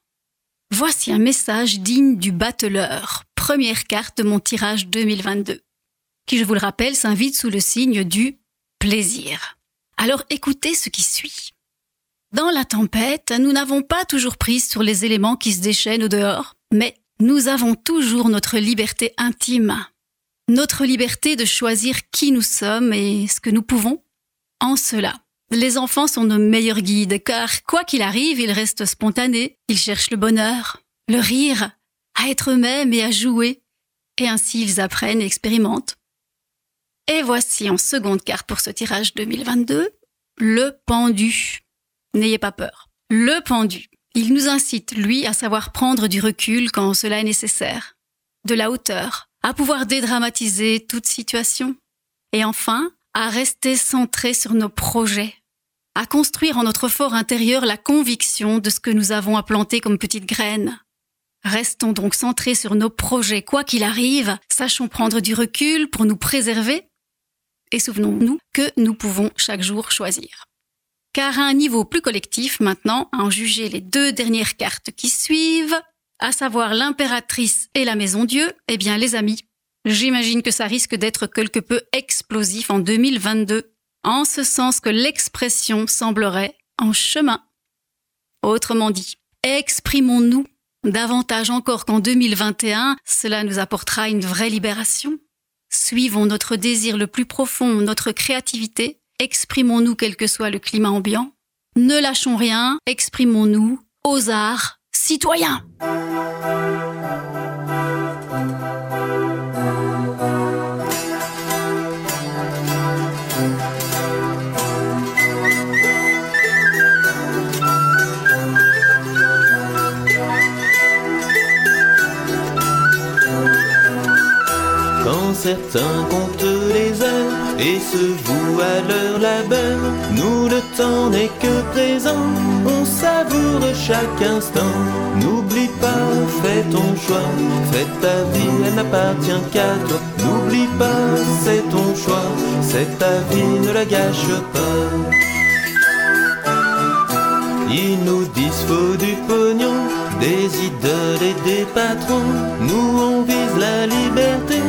Voici un message digne du battleur, première carte de mon tirage 2022, qui, je vous le rappelle, s'invite sous le signe du plaisir. Alors écoutez ce qui suit. Dans la tempête, nous n'avons pas toujours prise sur les éléments qui se déchaînent au dehors, mais nous avons toujours notre liberté intime, notre liberté de choisir qui nous sommes et ce que nous pouvons. En cela, les enfants sont nos meilleurs guides, car quoi qu'il arrive, ils restent spontanés, ils cherchent le bonheur, le rire, à être eux-mêmes et à jouer, et ainsi ils apprennent et expérimentent. Et voici en seconde carte pour ce tirage 2022, le pendu. N'ayez pas peur. Le pendu. Il nous incite, lui, à savoir prendre du recul quand cela est nécessaire, de la hauteur, à pouvoir dédramatiser toute situation, et enfin, à rester centré sur nos projets, à construire en notre fort intérieur la conviction de ce que nous avons à planter comme petites graines. Restons donc centrés sur nos projets, quoi qu'il arrive, sachons prendre du recul pour nous préserver, et souvenons-nous que nous pouvons chaque jour choisir. Car à un niveau plus collectif maintenant, à en juger les deux dernières cartes qui suivent, à savoir l'impératrice et la maison Dieu, eh bien les amis, j'imagine que ça risque d'être quelque peu explosif en 2022, en ce sens que l'expression semblerait en chemin. Autrement dit, exprimons-nous davantage encore qu'en 2021, cela nous apportera une vraie libération. Suivons notre désir le plus profond, notre créativité, exprimons-nous quel que soit le climat ambiant. Ne lâchons rien, exprimons-nous aux arts citoyens. Certains comptent les heures et se vouent à leur labeur, nous le temps n'est que présent, on savoure chaque instant. N'oublie pas, fais ton choix, fais ta vie, elle n'appartient qu'à toi. N'oublie pas, c'est ton choix, c'est ta vie, ne la gâche pas. Ils nous disent faut du pognon, des idoles et des patrons. Nous on vise la liberté,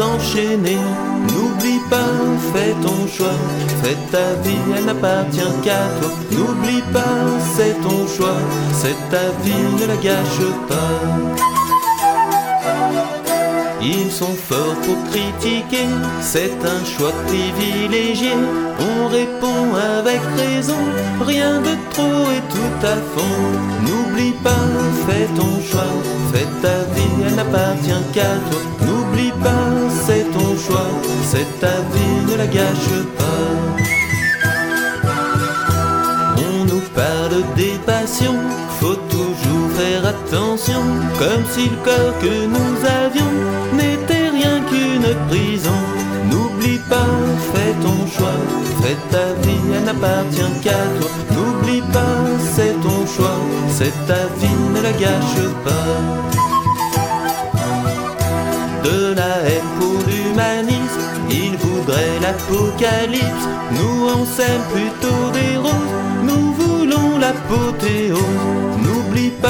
enchaîner. N'oublie pas, fais ton choix, fais ta vie, elle n'appartient qu'à toi. N'oublie pas, c'est ton choix, c'est ta vie, ne la gâche pas. Ils sont forts pour critiquer, c'est un choix privilégié. On répond avec raison, rien de trop et tout à fond. N'oublie pas, fais ton choix, fais ta vie, elle n'appartient qu'à toi. Faut toujours faire attention, comme si le corps que nous avions n'était rien qu'une prison. N'oublie pas, fais ton choix, fais ta vie, elle n'appartient qu'à toi. N'oublie pas, c'est ton choix, c'est ta vie, ne la gâche pas. De la haine pour l'humanisme, il voudrait l'apocalypse. Nous on roses, nous voulons l'apothéose. N'oublie pas,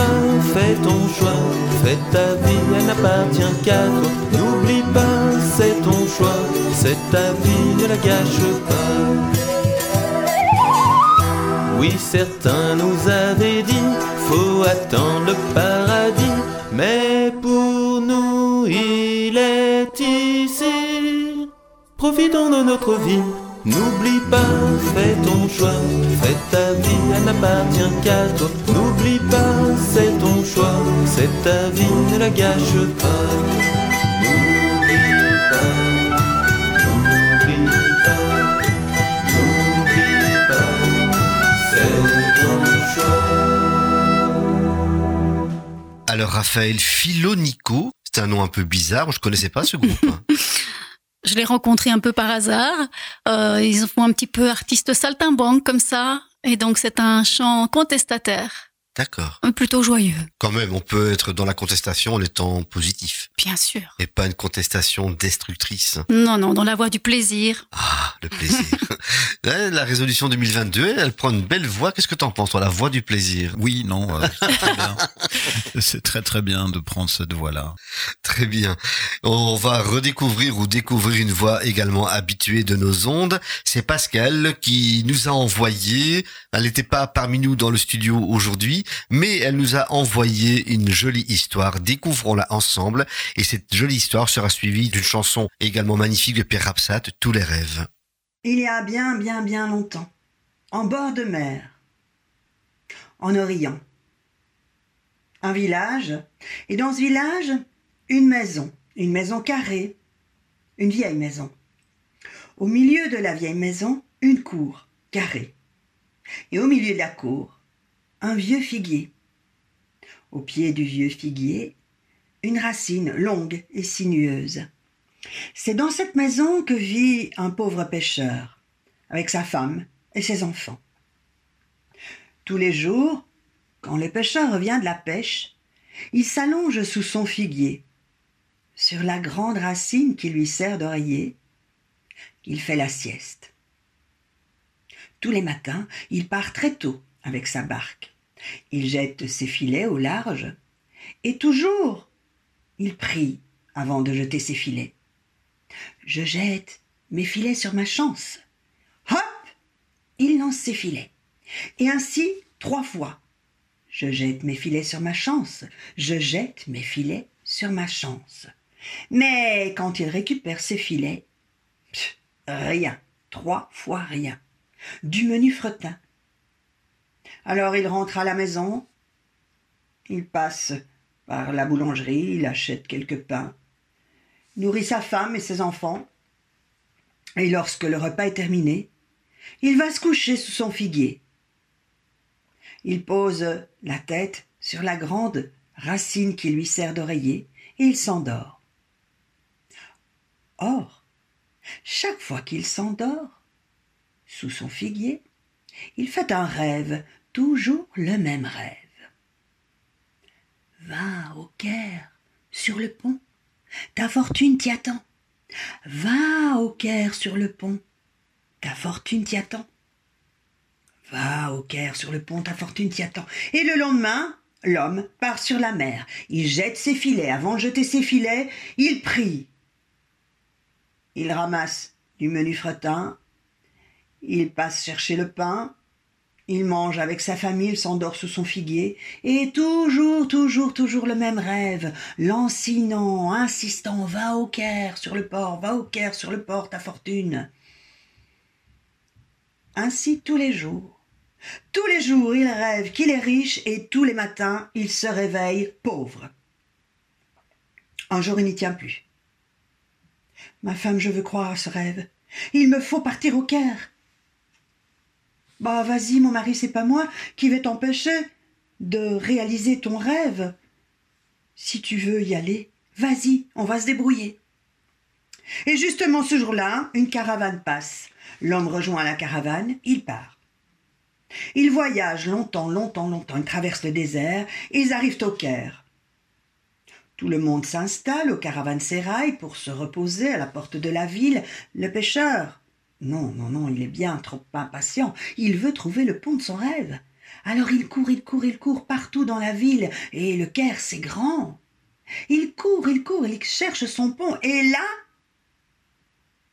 fais ton choix, fais ta vie, elle n'appartient qu'à toi. N'oublie pas, c'est ton choix, c'est ta vie, ne la gâche pas. Oui, certains nous avaient dit, faut attendre le paradis, mais pour nous, il est ici. Profitons de notre vie. N'oublie pas, fais ton choix, fais ta vie, elle n'appartient qu'à toi. N'oublie pas, c'est ton choix, c'est ta vie, ne la gâche pas. N'oublie pas, n'oublie pas, n'oublie pas, c'est ton choix. Alors Raphaël Philonico, c'est un nom un peu bizarre, je connaissais pas ce groupe. Je l'ai rencontré un peu par hasard. Euh, ils font un petit peu artiste saltimbanque comme ça. Et donc c'est un chant contestataire, D'accord. plutôt joyeux, Quand même, on peut être dans la contestation en étant positif. bien sûr. Et pas une contestation destructrice. Non, non, dans la voie du plaisir. Ah, le plaisir. La résolution 2022, elle prend une belle voix. Qu'est-ce que t'en penses, toi, la voix du plaisir? Oui, non, euh, c'est très bien. C'est très très bien de prendre cette voie-là. Très bien. On va redécouvrir ou découvrir une voix également habituée de nos ondes. C'est Pascal qui nous a envoyé, elle n'était pas parmi nous dans le studio aujourd'hui, mais elle nous a envoyé une jolie histoire. Découvrons-la ensemble. Et cette jolie histoire sera suivie d'une chanson également magnifique de Pierre Rapsat, Tous les rêves. Il y a bien, bien, bien longtemps, en bord de mer, en Orient, un village, et dans ce village, une maison, une maison carrée, une vieille maison. Au milieu de la vieille maison, une cour carrée. Et au milieu de la cour, un vieux figuier. Au pied du vieux figuier, une racine longue et sinueuse. C'est dans cette maison que vit un pauvre pêcheur, avec sa femme et ses enfants. Tous les jours, quand le pêcheur revient de la pêche, il s'allonge sous son figuier, sur la grande racine qui lui sert d'oreiller, il fait la sieste. Tous les matins, il part très tôt avec sa barque. Il jette ses filets au large, et toujours, il prie avant de jeter ses filets. Je jette mes filets sur ma chance. Hop Il lance ses filets. Et ainsi, trois fois. Je jette mes filets sur ma chance. Je jette mes filets sur ma chance. Mais quand il récupère ses filets, rien. Trois fois rien. Du menu fretin. Alors il rentre à la maison. Il passe par la boulangerie, il achète quelques pains nourrit sa femme et ses enfants, et lorsque le repas est terminé, il va se coucher sous son figuier. Il pose la tête sur la grande racine qui lui sert d'oreiller, et il s'endort. Or, chaque fois qu'il s'endort, sous son figuier, il fait un rêve, toujours le même rêve. Va au Caire, sur le pont, ta fortune t'y attend. Va au Caire sur le pont, ta fortune t'y attend. Va au Caire sur le pont, ta fortune t'y attend. Et le lendemain, l'homme part sur la mer. Il jette ses filets. Avant de jeter ses filets, il prie. Il ramasse du menu fretin. Il passe chercher le pain. Il mange avec sa famille, il s'endort sous son figuier, et toujours, toujours, toujours le même rêve, lancinant, insistant, va au Caire sur le port, va au Caire sur le port, ta fortune. Ainsi tous les jours. Tous les jours, il rêve qu'il est riche et tous les matins, il se réveille pauvre. Un jour, il n'y tient plus. Ma femme, je veux croire à ce rêve. Il me faut partir au Caire. Bah vas-y, mon mari, c'est pas moi qui vais t'empêcher de réaliser ton rêve. Si tu veux y aller, vas-y, on va se débrouiller. Et justement ce jour-là, une caravane passe. L'homme rejoint la caravane, il part. Ils voyagent longtemps, longtemps, longtemps, ils traversent le désert, ils arrivent au Caire. Tout le monde s'installe au caravansérail pour se reposer à la porte de la ville. Le pêcheur, non, non, non, il est bien trop impatient. Il veut trouver le pont de son rêve. Alors il court, il court, il court partout dans la ville, et le Caire, c'est grand. Il court, il court, il cherche son pont, et là,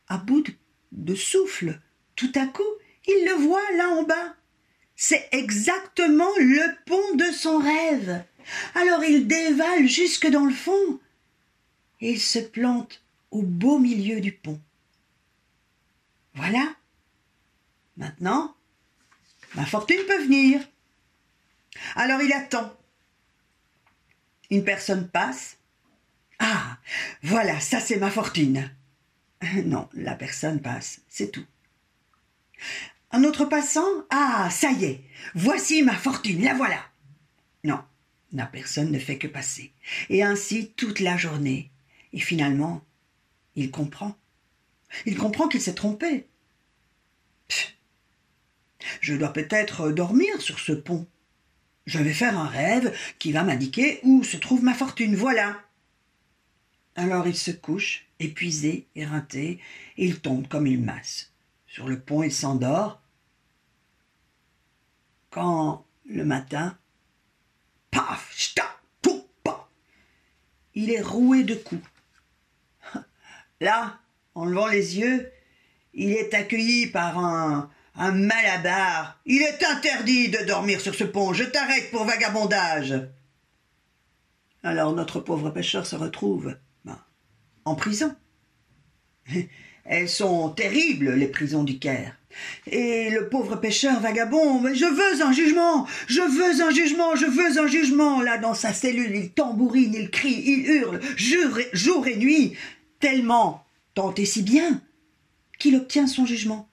à bout de, souffle, tout à coup, il le voit là en bas. C'est exactement le pont de son rêve. Alors il dévale jusque dans le fond, et il se plante au beau milieu du pont. Voilà. Maintenant, ma fortune peut venir. Alors il attend. Une personne passe. Ah, voilà, ça c'est ma fortune. Non, la personne passe, c'est tout. Un autre passant? Ah, ça y est, voici ma fortune, la voilà. Non, la personne ne fait que passer. Et ainsi toute la journée. Et finalement, il comprend. Il comprend qu'il s'est trompé. Je dois peut-être dormir sur ce pont. Je vais faire un rêve qui va m'indiquer où se trouve ma fortune. Voilà. Alors il se couche, épuisé, éreinté, et il tombe comme une masse. Sur le pont, il s'endort. Quand, le matin, paf, chta, pou, pa, il est roué de coups. Là, en levant les yeux, il est accueilli par un, un malabar. Il est interdit de dormir sur ce pont. Je t'arrête pour vagabondage. Alors notre pauvre pêcheur se retrouve ben, en prison. Elles sont terribles, les prisons du Caire. Et le pauvre pêcheur vagabond, je veux un jugement, je veux un jugement, je veux un jugement. Là, dans sa cellule, il tambourine, il crie, il hurle, jour et nuit, tellement, tant si bien, qu'il obtient son jugement.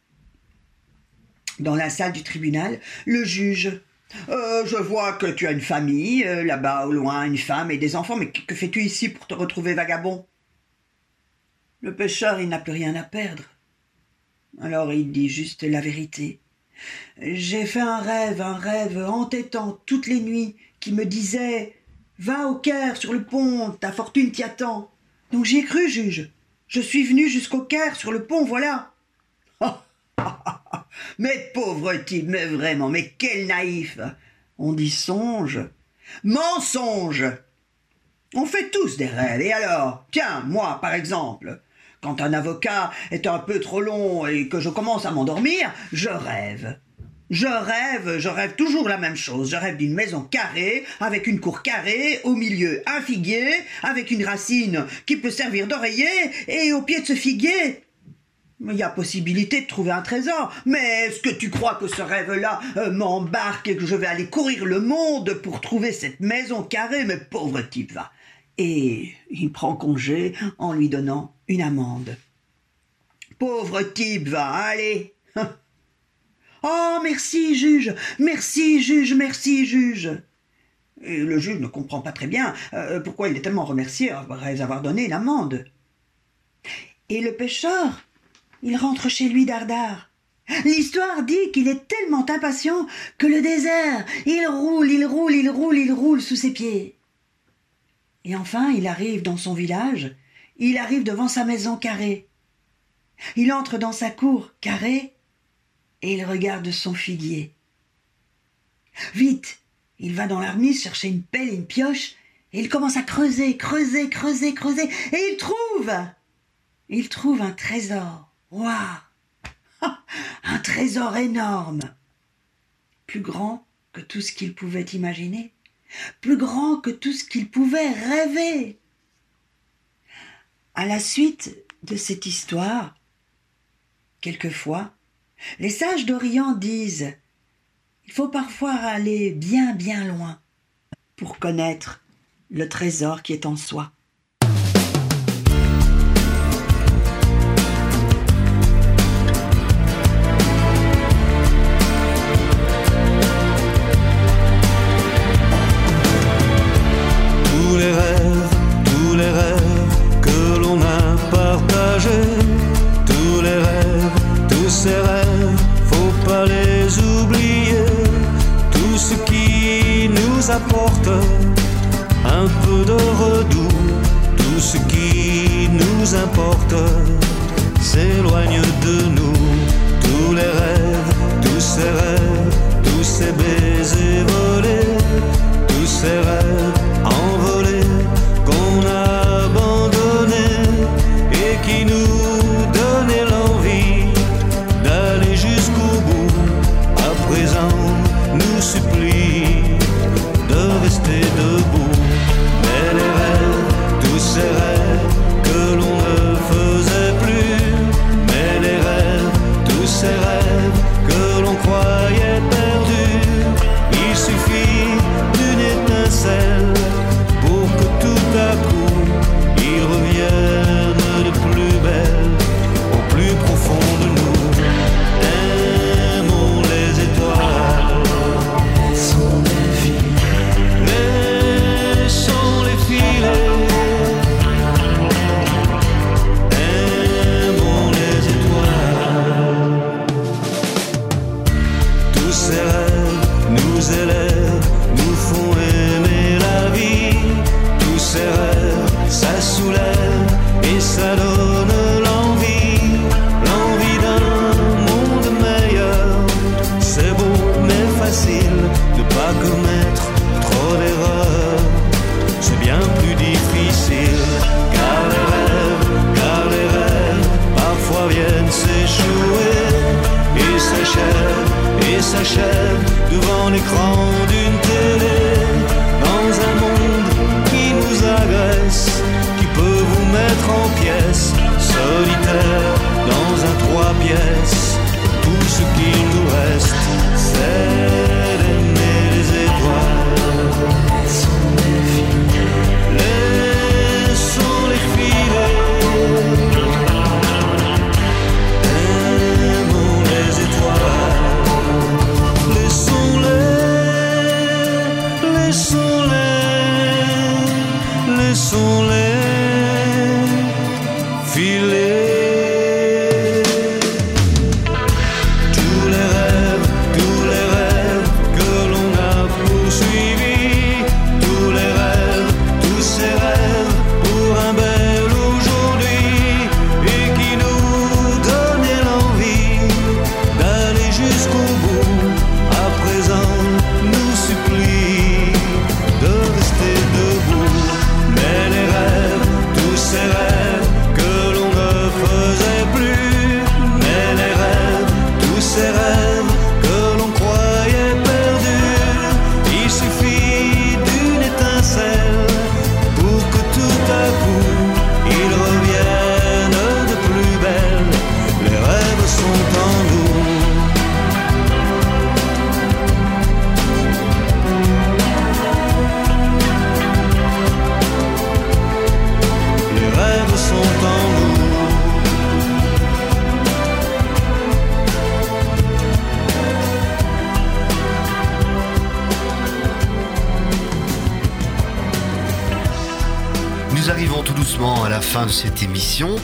Dans la salle du tribunal, le juge. Euh, je vois que tu as une famille, euh, là-bas au loin, une femme et des enfants, mais que, que fais-tu ici pour te retrouver vagabond? Le pêcheur, il n'a plus rien à perdre. Alors il dit juste la vérité. J'ai fait un rêve, un rêve entêtant toutes les nuits qui me disait Va au Caire sur le pont, ta fortune t'y attend. Donc j'y ai cru, juge. Je suis venu jusqu'au Caire sur le pont, voilà. mais pauvre type, mais vraiment, mais quel naïf. On dit songe. Mensonge. On fait tous des rêves. Et alors Tiens, moi, par exemple. Quand un avocat est un peu trop long et que je commence à m'endormir, je rêve. Je rêve, je rêve toujours la même chose. Je rêve d'une maison carrée, avec une cour carrée, au milieu un figuier, avec une racine qui peut servir d'oreiller, et au pied de ce figuier, il y a possibilité de trouver un trésor. Mais est-ce que tu crois que ce rêve-là euh, m'embarque et que je vais aller courir le monde pour trouver cette maison carrée? Mais pauvre type, va. Et il prend congé en lui donnant une amende. Pauvre type, va, allez. Oh, merci, juge, merci, juge, merci, juge. Le juge ne comprend pas très bien euh, pourquoi il est tellement remercié après avoir donné une amende. Et le pêcheur, il rentre chez lui dardard. L'histoire dit qu'il est tellement impatient que le désert, il roule, il roule, il roule, il roule sous ses pieds. Et enfin, il arrive dans son village, il arrive devant sa maison carrée. Il entre dans sa cour carrée et il regarde son figuier. Vite, il va dans l'armise chercher une pelle et une pioche et il commence à creuser, creuser, creuser, creuser et il trouve il trouve un trésor. Waouh Un trésor énorme Plus grand que tout ce qu'il pouvait imaginer, plus grand que tout ce qu'il pouvait rêver. À la suite de cette histoire, quelquefois, les sages d'Orient disent Il faut parfois aller bien bien loin pour connaître le trésor qui est en soi.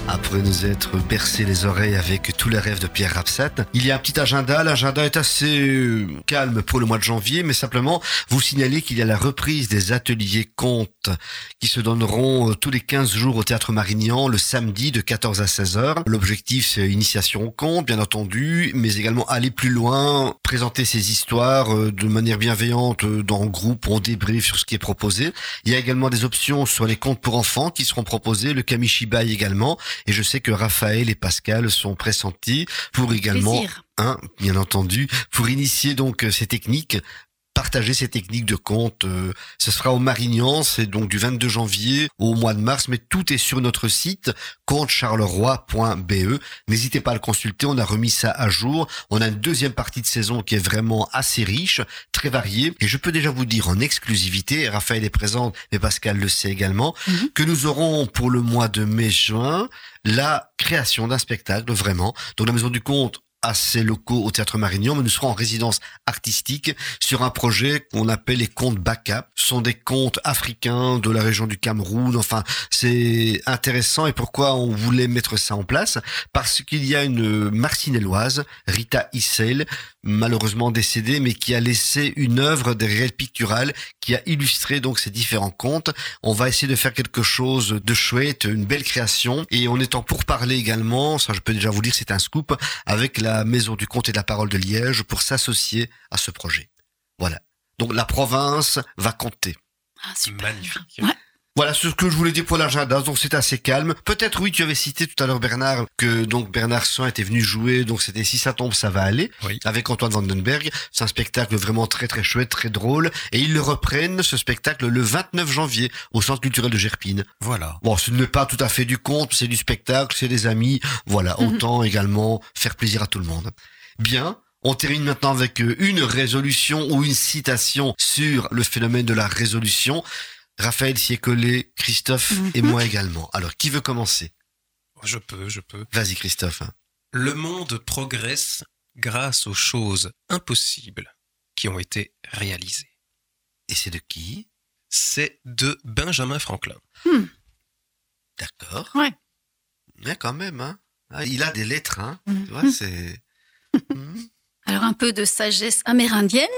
Après nous être bercé les oreilles avec tous les rêves de Pierre Rapsat, il y a un petit agenda. L'agenda est assez euh, calme pour le mois de janvier, mais simplement vous signaler qu'il y a la reprise des ateliers contes qui se donneront euh, tous les 15 jours au Théâtre Marignan le samedi de 14 à 16 heures. L'objectif, c'est initiation au conte, bien entendu, mais également aller plus loin, présenter ces histoires euh, de manière bienveillante dans le groupe, on débrief sur ce qui est proposé. Il y a également des options sur les contes pour enfants qui seront proposés, le Kamishibai également, et je sais que Raphaël et Pascal sont pressentis pour également, Plaisir. hein, bien entendu, pour initier donc euh, ces techniques partager ces techniques de compte. euh, ce sera au Marignan, c'est donc du 22 janvier au mois de mars, mais tout est sur notre site comptecharleroi.be. N'hésitez pas à le consulter, on a remis ça à jour. On a une deuxième partie de saison qui est vraiment assez riche, très variée. Et je peux déjà vous dire en exclusivité, Raphaël est présent, mais Pascal le sait également, que nous aurons pour le mois de mai-juin la création d'un spectacle, vraiment. Donc la Maison du Conte à ses locaux au Théâtre Marignan, mais nous serons en résidence artistique sur un projet qu'on appelle les contes Baka. Ce sont des contes africains de la région du Cameroun. Enfin, c'est intéressant. Et pourquoi on voulait mettre ça en place? Parce qu'il y a une marcinelloise, Rita Issel, malheureusement décédée, mais qui a laissé une œuvre des réels picturales qui a illustré donc ces différents contes. On va essayer de faire quelque chose de chouette, une belle création. Et on est en pourparler également, ça je peux déjà vous dire, c'est un scoop, avec la Maison du Conte et de la Parole de Liège pour s'associer à ce projet. Voilà. Donc la province va compter. Magnifique. Voilà ce que je voulais dire pour l'agenda. Donc c'est assez calme. Peut-être oui, tu avais cité tout à l'heure Bernard que donc Bernard Saint était venu jouer. Donc c'était si ça tombe, ça va aller avec Antoine Vandenberg. C'est un spectacle vraiment très très chouette, très drôle. Et ils le reprennent ce spectacle le 29 janvier au Centre culturel de Gerpine. Voilà. Bon, ce n'est pas tout à fait du conte, c'est du spectacle, c'est des amis. Voilà, Mhm. autant également faire plaisir à tout le monde. Bien. On termine maintenant avec euh, une résolution ou une citation sur le phénomène de la résolution. Raphaël s'y est collé, Christophe et Mhm. moi également. Alors, qui veut commencer? Je peux, je peux. Vas-y, Christophe. Le monde progresse grâce aux choses impossibles qui ont été réalisées. Et c'est de qui? C'est de Benjamin Franklin. Hmm. D'accord. Ouais. Mais quand même, hein. Ah, il a des lettres, hein. Mhm. Tu vois, c'est... Alors un peu de sagesse amérindienne.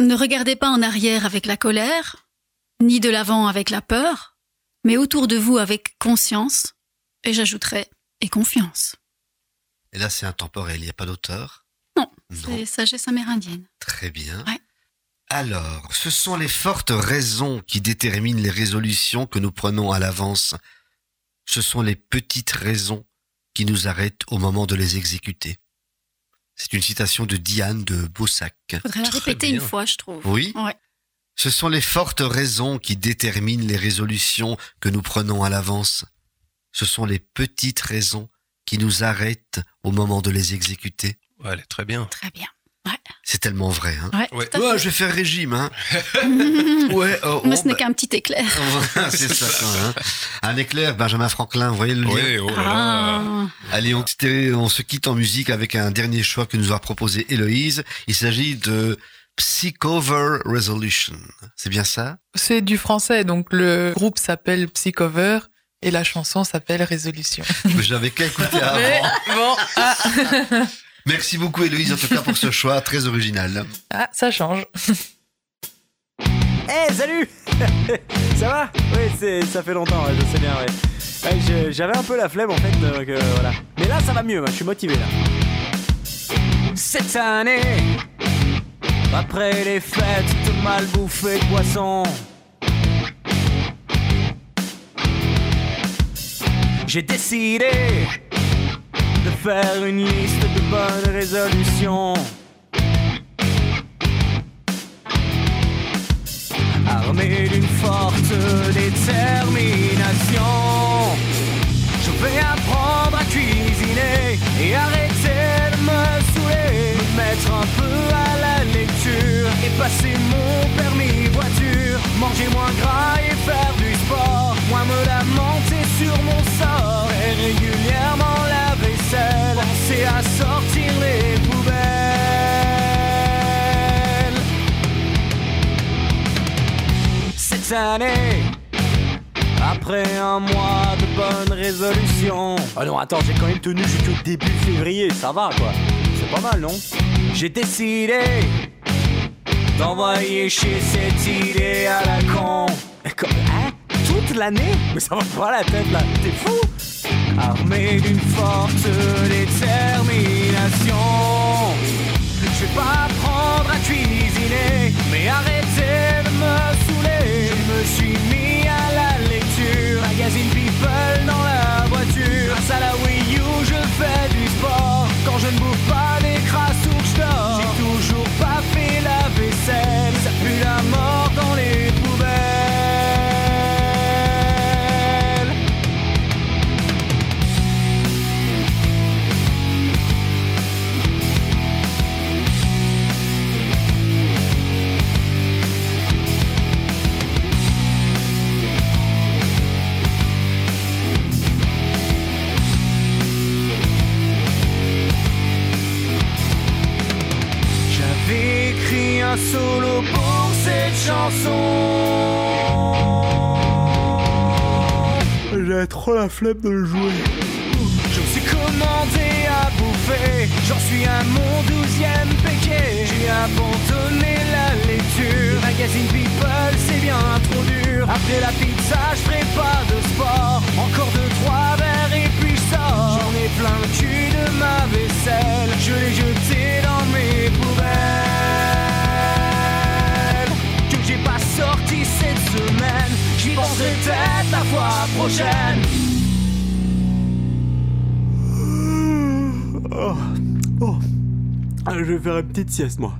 Ne regardez pas en arrière avec la colère, ni de l'avant avec la peur, mais autour de vous avec conscience, et j'ajouterais et confiance. Et là, c'est intemporel, il n'y a pas d'auteur? Non, Non. c'est sagesse amérindienne. Très bien. Ouais. Alors, ce sont les fortes raisons qui déterminent les résolutions que nous prenons à l'avance. Ce sont les petites raisons qui nous arrêtent au moment de les exécuter. C'est une citation de Diane de Beausac. Faudrait la répéter une fois, je trouve. Oui. Ouais. Ce sont les fortes raisons qui déterminent les résolutions que nous prenons à l'avance. Ce sont les petites raisons qui nous arrêtent au moment de les exécuter. Ouais, elle est très bien. Très bien. C'est tellement vrai. Hein Ouais, Ouais. Ouais, fait. je vais faire régime. Hein. Ouais, oh, oh, ce n'est bah- qu'un petit éclair. c'est ça. hein. Un éclair, Benjamin Franklin, vous voyez le lien Oui, oh là là. Ah. Allez, on, on se quitte en musique avec un dernier choix que nous a proposé Héloïse. Il s'agit de Psychover Resolution. C'est bien ça? C'est du français, donc le groupe s'appelle Psycover et la chanson s'appelle Résolution. J'avais qu'à écouter avant. Mais bon, ah, Merci beaucoup Héloïse en tout cas pour ce choix très original. ah, ça change. Eh salut Ça va? Oui, c'est ça fait longtemps, je sais bien, ouais. Ouais, je- J'avais un peu la flemme en fait, donc euh, voilà. Mais là, ça va mieux, je suis motivé là. Cette année, après les fêtes, tout mal bouffé de poisson. J'ai décidé de faire une liste de bonnes résolutions. armé d'une forte détermination. Je vais apprendre à cuisiner et arrêter de me mettre un peu à la lecture et passer mon permis voiture, manger moins gras et faire du sport, moins me lamenter sur mon sort et régulièrement la vaisselle, penser à sortir les poubelles. Cette année, après un mois de bonnes résolutions. Ah non, attends, j'ai quand même tenu jusqu'au début février, ça va quoi. C'est pas mal, non? J'ai décidé d'envoyer chez cette idée à la con. Hein? Toute l'année? Mais ça va pas la tête là, t'es fou? Armé d'une forte détermination. Je vais pas apprendre à cuisiner, mais arrêtez de me saouler. Je me suis mis à la lecture, magazine People un solo pour cette chanson. J'ai trop la flemme de le jouer. Je me suis commandé à bouffer, j'en suis à mon douzième péquet. J'ai abandonné la lecture. Magazine People, c'est bien trop dur. Après la pizza, je ferai pas de sport. Encore deux, trois verres et puis je sors. J'en ai plein le cul de ma vaisselle. Je l'ai jeté dans mes poubelles. J'y penserai peut-être la fois prochaine. Oh, oh. Ah, Je vais faire une petite sieste, moi.